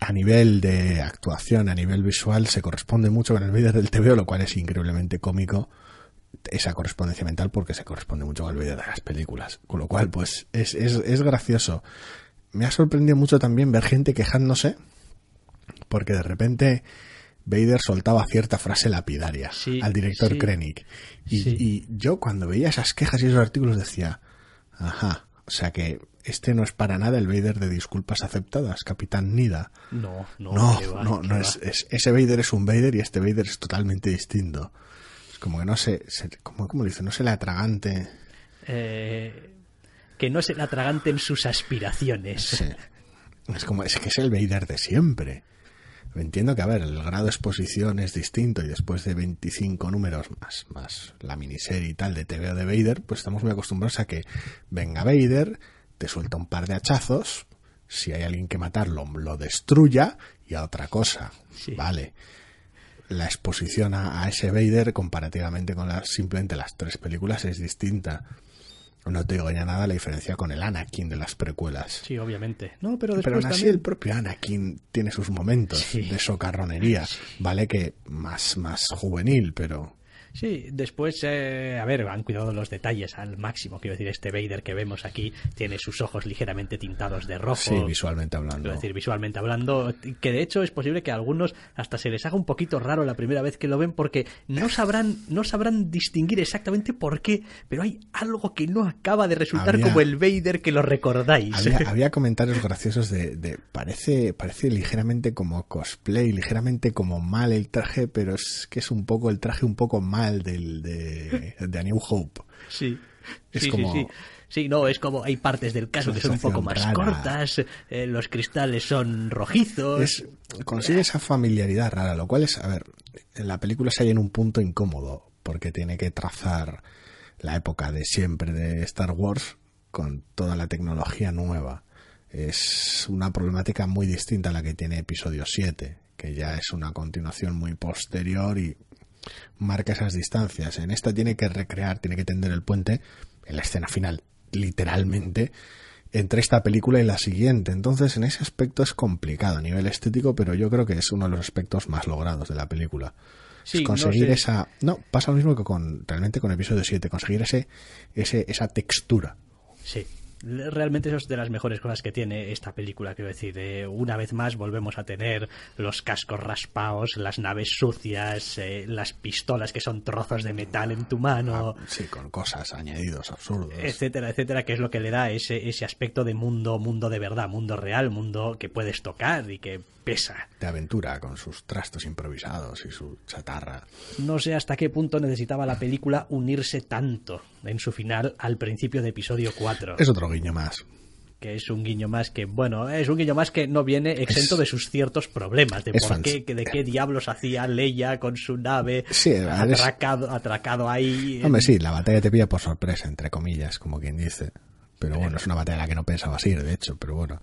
a nivel de actuación, a nivel visual, se corresponde mucho con el Vader del TVO, lo cual es increíblemente cómico esa correspondencia mental porque se corresponde mucho con el Vader de las películas. Con lo cual, pues, es, es, es gracioso. Me ha sorprendido mucho también ver gente quejándose porque de repente Vader soltaba cierta frase lapidaria Sí, al director sí. Krennic. Y, Sí. y yo cuando veía esas quejas y esos artículos decía, ajá, o sea que este no es para nada el Vader de disculpas aceptadas, Capitán Nida. no, no, No, va, no, es, es- ese Vader es un Vader y este Vader es totalmente distinto. Es como que no se, se como, como dice, no se le atragante. Eh, que no se la atraganten sus aspiraciones. Es como, es que es el Vader de siempre. Entiendo que, a ver, el grado de exposición es distinto y después de 25 números más, más la miniserie y tal de TVO de Vader, pues estamos muy acostumbrados a que venga Vader, te suelta un par de hachazos, si hay alguien que matarlo, lo destruya y a otra cosa. Sí. Vale. La exposición a, a ese Vader comparativamente con las, simplemente las tres películas es distinta. No te digo ya nada la diferencia con el Anakin de las precuelas. Sí, obviamente. No, pero Pero después aún así también... el propio Anakin tiene sus momentos Sí. de socarronería. Vale que más, más juvenil, pero Sí, después, eh, a ver, han cuidado los detalles al máximo. Quiero decir, este Vader que vemos aquí tiene sus ojos ligeramente tintados de rojo. sí, visualmente hablando. Quiero decir, visualmente hablando, que de hecho es posible que a algunos hasta se les haga un poquito raro la primera vez que lo ven porque no sabrán, no sabrán distinguir exactamente por qué, pero hay algo que no acaba de resultar Había- como el Vader que lo recordáis. Había, había comentarios graciosos de, de parece, parece ligeramente como cosplay, ligeramente como mal el traje, pero es que es un poco el traje un poco mal del de, de A New Hope. Sí. Es sí, como- sí, sí. Sí, no, es como hay partes del caso que son un poco más rara. cortas, eh, los cristales son rojizos. Es, consigue esa familiaridad rara, lo cual es, a ver, en la película se halla en un punto incómodo, porque tiene que trazar la época de siempre de Star Wars con toda la tecnología nueva. Es una problemática muy distinta a la que tiene episodio 7, que ya es una continuación muy posterior y marca esas distancias. En esta tiene que recrear, tiene que tender el puente en la escena final, literalmente, entre esta película y la siguiente. Entonces, en ese aspecto es complicado a nivel estético, pero yo creo que es uno de los aspectos más logrados de la película. Sí, no conseguir sé. esa. No, pasa lo mismo que con realmente con episodio 7, conseguir ese, ese, esa textura. Sí. Realmente eso es de las mejores cosas que tiene esta película, quiero decir, eh, una vez más volvemos a tener los cascos raspados, las naves sucias, eh, las pistolas que son trozos de metal en tu mano, Sí, con cosas, añadidos absurdos. etcétera, etcétera, que es lo que le da ese, ese aspecto de mundo, mundo de verdad, mundo real, mundo que puedes tocar y que pesa. De aventura, con sus trastos improvisados y su chatarra. No sé hasta qué punto necesitaba la película unirse tanto en su final al principio de episodio 4. Es otro guiño más. que es un guiño más que, bueno, es un guiño más que no viene exento de sus ciertos problemas, de es por qué, que de qué diablos hacía Leia con su nave Sí, a ver, es- atracado, atracado ahí. Hombre, sí, la batalla te pilla por sorpresa, entre comillas, como quien dice. Pero bueno, es una batalla a la que no pensabas ir, de hecho, pero bueno.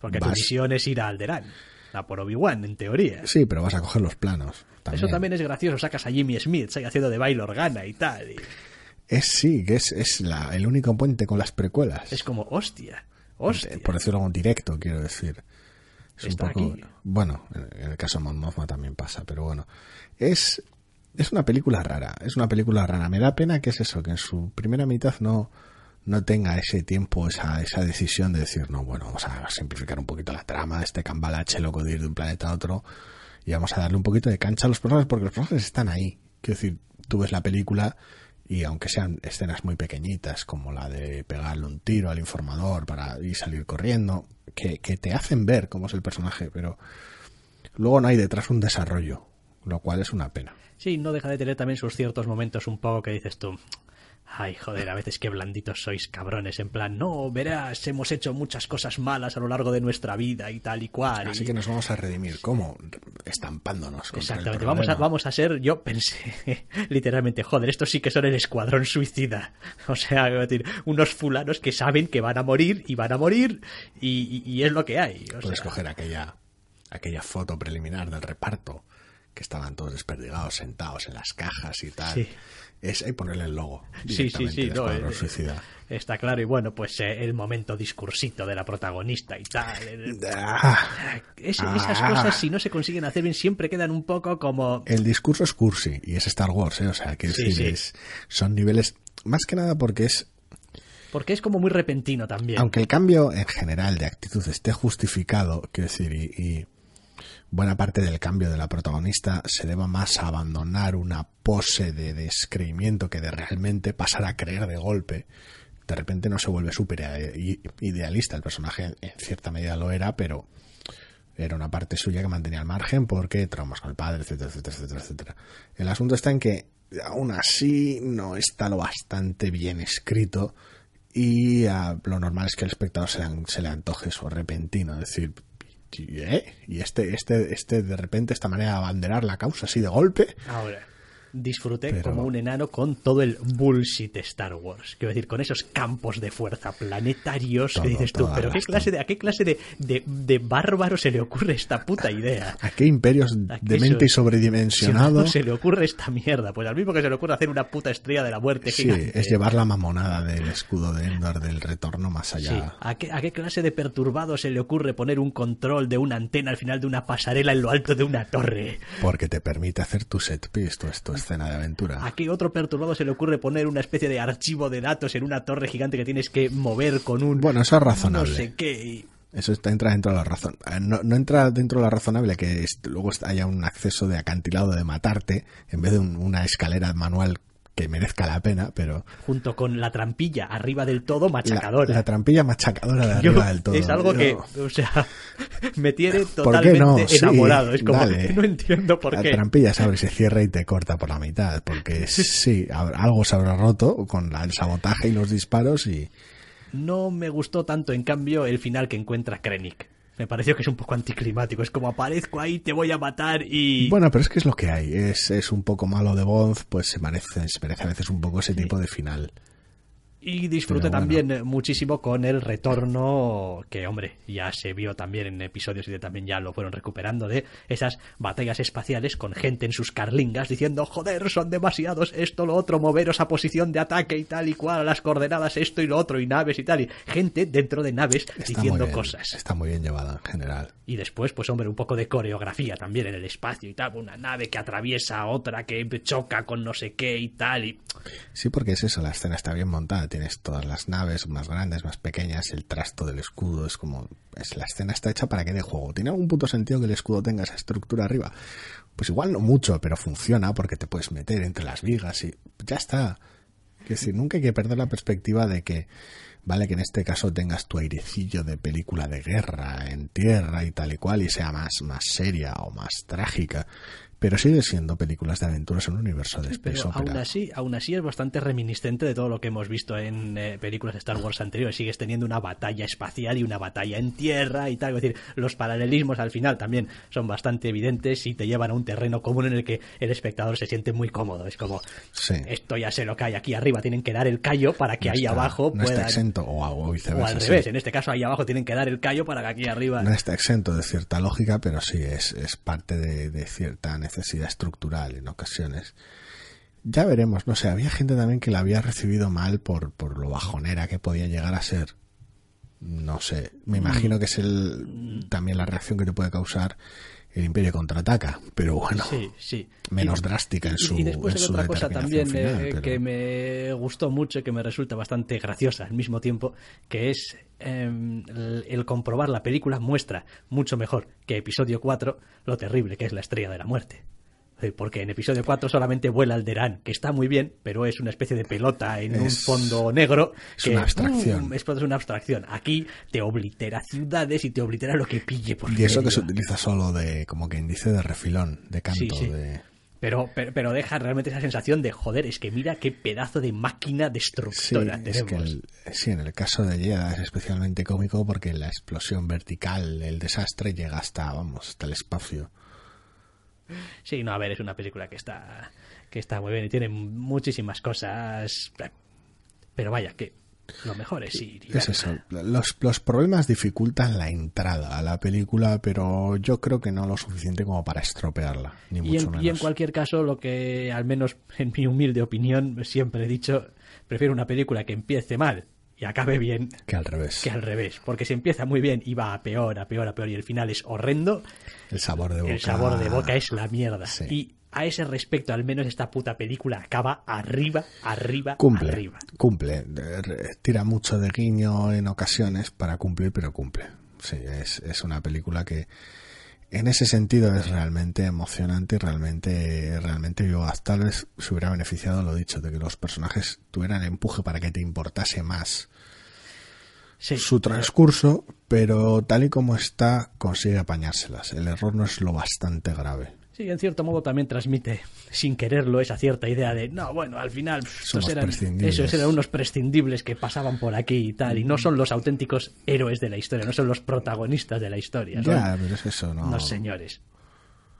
Porque tu vas- misión es ir a Alderaan, a por Obi-Wan, en teoría. Sí, pero vas a coger los planos. También. Eso también es gracioso, sacas a Jimmy Smith ahí haciendo de baile organa y tal. y Es sí, que es, es la, el único puente con las precuelas. es como, hostia, hostia. Por decirlo en directo, quiero decir. Es Está un poco. aquí. Bueno, en el caso de Mon Mothma también pasa, pero bueno. Es, es una película rara. Es una película rara. Me da pena que es eso, que en su primera mitad no, no tenga ese tiempo, esa, esa decisión de decir, no, bueno, vamos a simplificar un poquito la trama, este cambalache loco de ir de un planeta a otro, y vamos a darle un poquito de cancha a los personajes, porque los personajes están ahí. Quiero decir, tú ves la película y aunque sean escenas muy pequeñitas, como la de pegarle un tiro al informador para y salir corriendo, que, que te hacen ver cómo es el personaje, pero luego no hay detrás un desarrollo, lo cual es una pena. Sí, no deja de tener también sus ciertos momentos un poco que dices tú. Ay, joder, a veces qué blanditos sois, cabrones. En plan, no, verás, hemos hecho muchas cosas malas a lo largo de nuestra vida y tal y cual. Así y- que nos vamos a redimir. ¿Cómo? Estampándonos. Contra Exactamente, el vamos a, vamos a ser, yo pensé literalmente, joder, estos sí que son el escuadrón suicida. O sea, decir, unos fulanos que saben que van a morir y van a morir y, y- y es lo que hay. O Puedes sea, coger aquella, aquella foto preliminar del reparto, que estaban todos desperdigados, sentados en las cajas y tal. Sí. Es ahí ponerle el logo. Sí, sí, sí, no, eh, Suicida. está claro. Y bueno, pues eh, el momento discursito de la protagonista y tal. el- Ah, Es- esas Ah. cosas, si no se consiguen hacer bien, siempre quedan un poco como... el discurso es cursi y es Star Wars, ¿eh? O sea, que Sí, decir, sí. es- son niveles, más que nada porque es Porque es como muy repentino también. Aunque el cambio en general de actitud esté justificado, quiero decir, y, y buena parte del cambio de la protagonista se deba más a abandonar una pose de descreimiento que de realmente pasar a creer de golpe. De repente no se vuelve súper idealista. El personaje en cierta medida lo era, pero era una parte suya que mantenía al margen porque traumas con el padre, etcétera, etcétera, etcétera, etcétera. El asunto está en que aún así no está lo bastante bien escrito y ah, lo normal es que al espectador se, le- se le antoje eso repentino, decir, ¿eh? Y este, este, este de repente, esta manera de abanderar la causa así de golpe, Ahora, disfruté Pero- como un enano con todo el bullshit Star Wars. Quiero decir, con esos campos de fuerza planetarios Todo, que dices tú, pero ¿qué clase, de, ¿a qué clase de, de, de bárbaro se le ocurre esta puta idea? ¿a qué imperios ¿A qué de mente y so- sobredimensionado? se le ocurre esta mierda? Pues al mismo que se le ocurre hacer una puta estrella de la muerte Sí, gigante. es llevar la mamonada del escudo de Endor del retorno más Sí. allá. ¿A qué, ¿A qué clase de perturbado se le ocurre poner un control de una antena al final de una pasarela en lo alto de una torre? Porque te permite hacer tu set piece, tu, tu escena de aventura. ¿A qué otro perturbado se le ocurre poner una especie de archivo de datos en una torre gigante que tienes que mover con un... Bueno, eso es razonable. No sé qué. Eso está, entra dentro de la razón. eh, No, no entra dentro de la razonable que luego haya un acceso de acantilado de matarte en vez de un- una escalera manual que merezca la pena, pero Junto con la trampilla arriba del todo la, machacadora. la trampilla machacadora de Yo- arriba del todo. es algo Yo- que, o sea, me tiene totalmente no? Sí, enamorado. es como, dale. no entiendo por la qué. trampilla se abre se cierra y te corta por la mitad, porque sí, algo se habrá roto con la- el sabotaje y los disparos y No me gustó tanto, en cambio, el final que encuentra Krennic. Me pareció que es un poco anticlimático. Es como aparezco ahí, te voy a matar y... Bueno, pero es que es lo que hay. Es, es un poco malo de Bond, pues se merece, se merece a veces un poco ese tipo de final. Y disfruté bueno. también muchísimo con el retorno, que hombre, ya se vio también en episodios y también ya lo fueron recuperando, de esas batallas espaciales con gente en sus carlingas diciendo, joder, son demasiados, esto, lo otro, moveros a posición de ataque y tal y cual, las coordenadas, esto y lo otro, y naves y tal, y gente dentro de naves Está diciendo bien, cosas. Está muy bien llevada en general. Y después, pues hombre, un poco de coreografía también en el espacio y tal, una nave que atraviesa a otra, que choca con no sé qué y tal, y... Sí, porque es eso, la escena está bien montada, tienes todas las naves más grandes, más pequeñas, el trasto del escudo, es como, es, la escena está hecha para que dé juego. ¿Tiene algún puto sentido que el escudo tenga esa estructura arriba? Pues igual no mucho, pero funciona porque te puedes meter entre las vigas y ya está. Es decir, nunca hay que perder la perspectiva de que, vale que en este caso tengas tu airecillo de película de guerra en tierra y tal y cual y sea más, más seria o más trágica, pero sigue siendo películas de aventuras en un universo de space Pero opera. aún así, aún así es bastante reminiscente de todo lo que hemos visto en eh, películas de Star Wars anteriores. Sigues teniendo una batalla espacial y una batalla en tierra y tal. Es decir, los paralelismos al final también son bastante evidentes y te llevan a un terreno común en el que el espectador se siente muy cómodo. Es como, Sí. esto ya sé lo que hay aquí arriba, tienen que dar el callo para que No ahí está- abajo no está exento o, o o viceversa. al sí. revés, en este caso ahí abajo tienen que dar el callo para que aquí arriba... No está exento de cierta lógica, pero sí es, es parte de, de cierta necesidad estructural en ocasiones. Ya veremos, no sé, había gente también que la había recibido mal por, por lo bajonera que podía llegar a ser. No sé, me imagino que es el, también la reacción que te puede causar el Imperio contraataca, pero bueno, Sí, sí. menos Y- drástica en su, y después en hay su otra cosa también final, eh, pero- que me gustó mucho y que me resulta bastante graciosa al mismo tiempo, que es em, el, el comprobar la película muestra mucho mejor que episodio 4 lo terrible que es la estrella de la muerte. Porque en episodio 4 solamente vuela Alderán, que está muy bien, pero es una especie de pelota en un fondo negro. es que, una abstracción. ¡pum! es una abstracción. Aquí te oblitera ciudades y te oblitera lo que pille por Y eso que se utiliza solo de, como que indice de refilón, de canto, Sí, sí. de... Pero, pero, pero deja realmente esa sensación de, joder, es que mira qué pedazo de máquina Sí, destructora es tenemos. que el- sí, en el caso de Jedha es especialmente cómico porque la explosión vertical, el desastre llega hasta, vamos, hasta el espacio. Sí, no, a ver, es una película que está, que está muy bien y tiene muchísimas cosas. Pero vaya, que lo mejor es ir. y Es eso. Los, los problemas dificultan la entrada a la película, pero yo creo que no lo suficiente como para estropearla, ni Y mucho en, menos. y en cualquier caso, lo que, al menos en mi humilde opinión, siempre he dicho, prefiero una película que empiece mal y acabe bien Que al revés. que al revés. Porque si empieza muy bien y va a peor, a peor, a peor y el final es horrendo, El sabor de boca. el sabor de boca es la mierda. Sí. Y a ese respecto, al menos esta puta película acaba arriba, arriba, Cumple, arriba. cumple. Tira mucho de guiño en ocasiones para cumplir, pero cumple. Sí, es, es una película que en ese sentido es realmente emocionante y realmente, realmente yo tal vez se hubiera beneficiado lo dicho, de que los personajes tuvieran empuje para que te importase más Sí, su transcurso, pero tal y como está consigue apañárselas. El error no es lo bastante grave. Sí, en cierto modo también transmite, sin quererlo, esa cierta idea de, no, bueno, al final eran, esos eran unos prescindibles que pasaban por aquí y tal, y no son los auténticos héroes de la historia, no son los protagonistas de la historia, son Ya, pero es eso, ¿no? unos señores.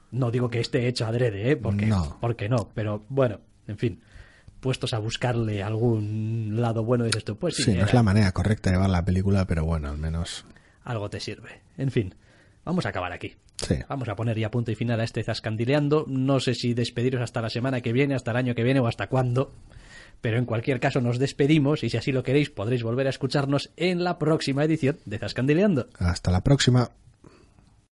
No digo que esté hecho adrede, ¿eh? Porque No. porque no, pero bueno, en fin, puestos a buscarle algún lado bueno, dices tú, pues sí, Sí, no es la manera correcta de llevar la película, pero bueno, al menos. algo te sirve. En fin, vamos a acabar aquí. Sí. Vamos a poner ya punto y final a este Zascandileando. No sé si despediros hasta la semana que viene, hasta el año que viene o hasta cuándo. Pero en cualquier caso nos despedimos y si así lo queréis podréis volver a escucharnos en la próxima edición de Zascandileando. Hasta la próxima.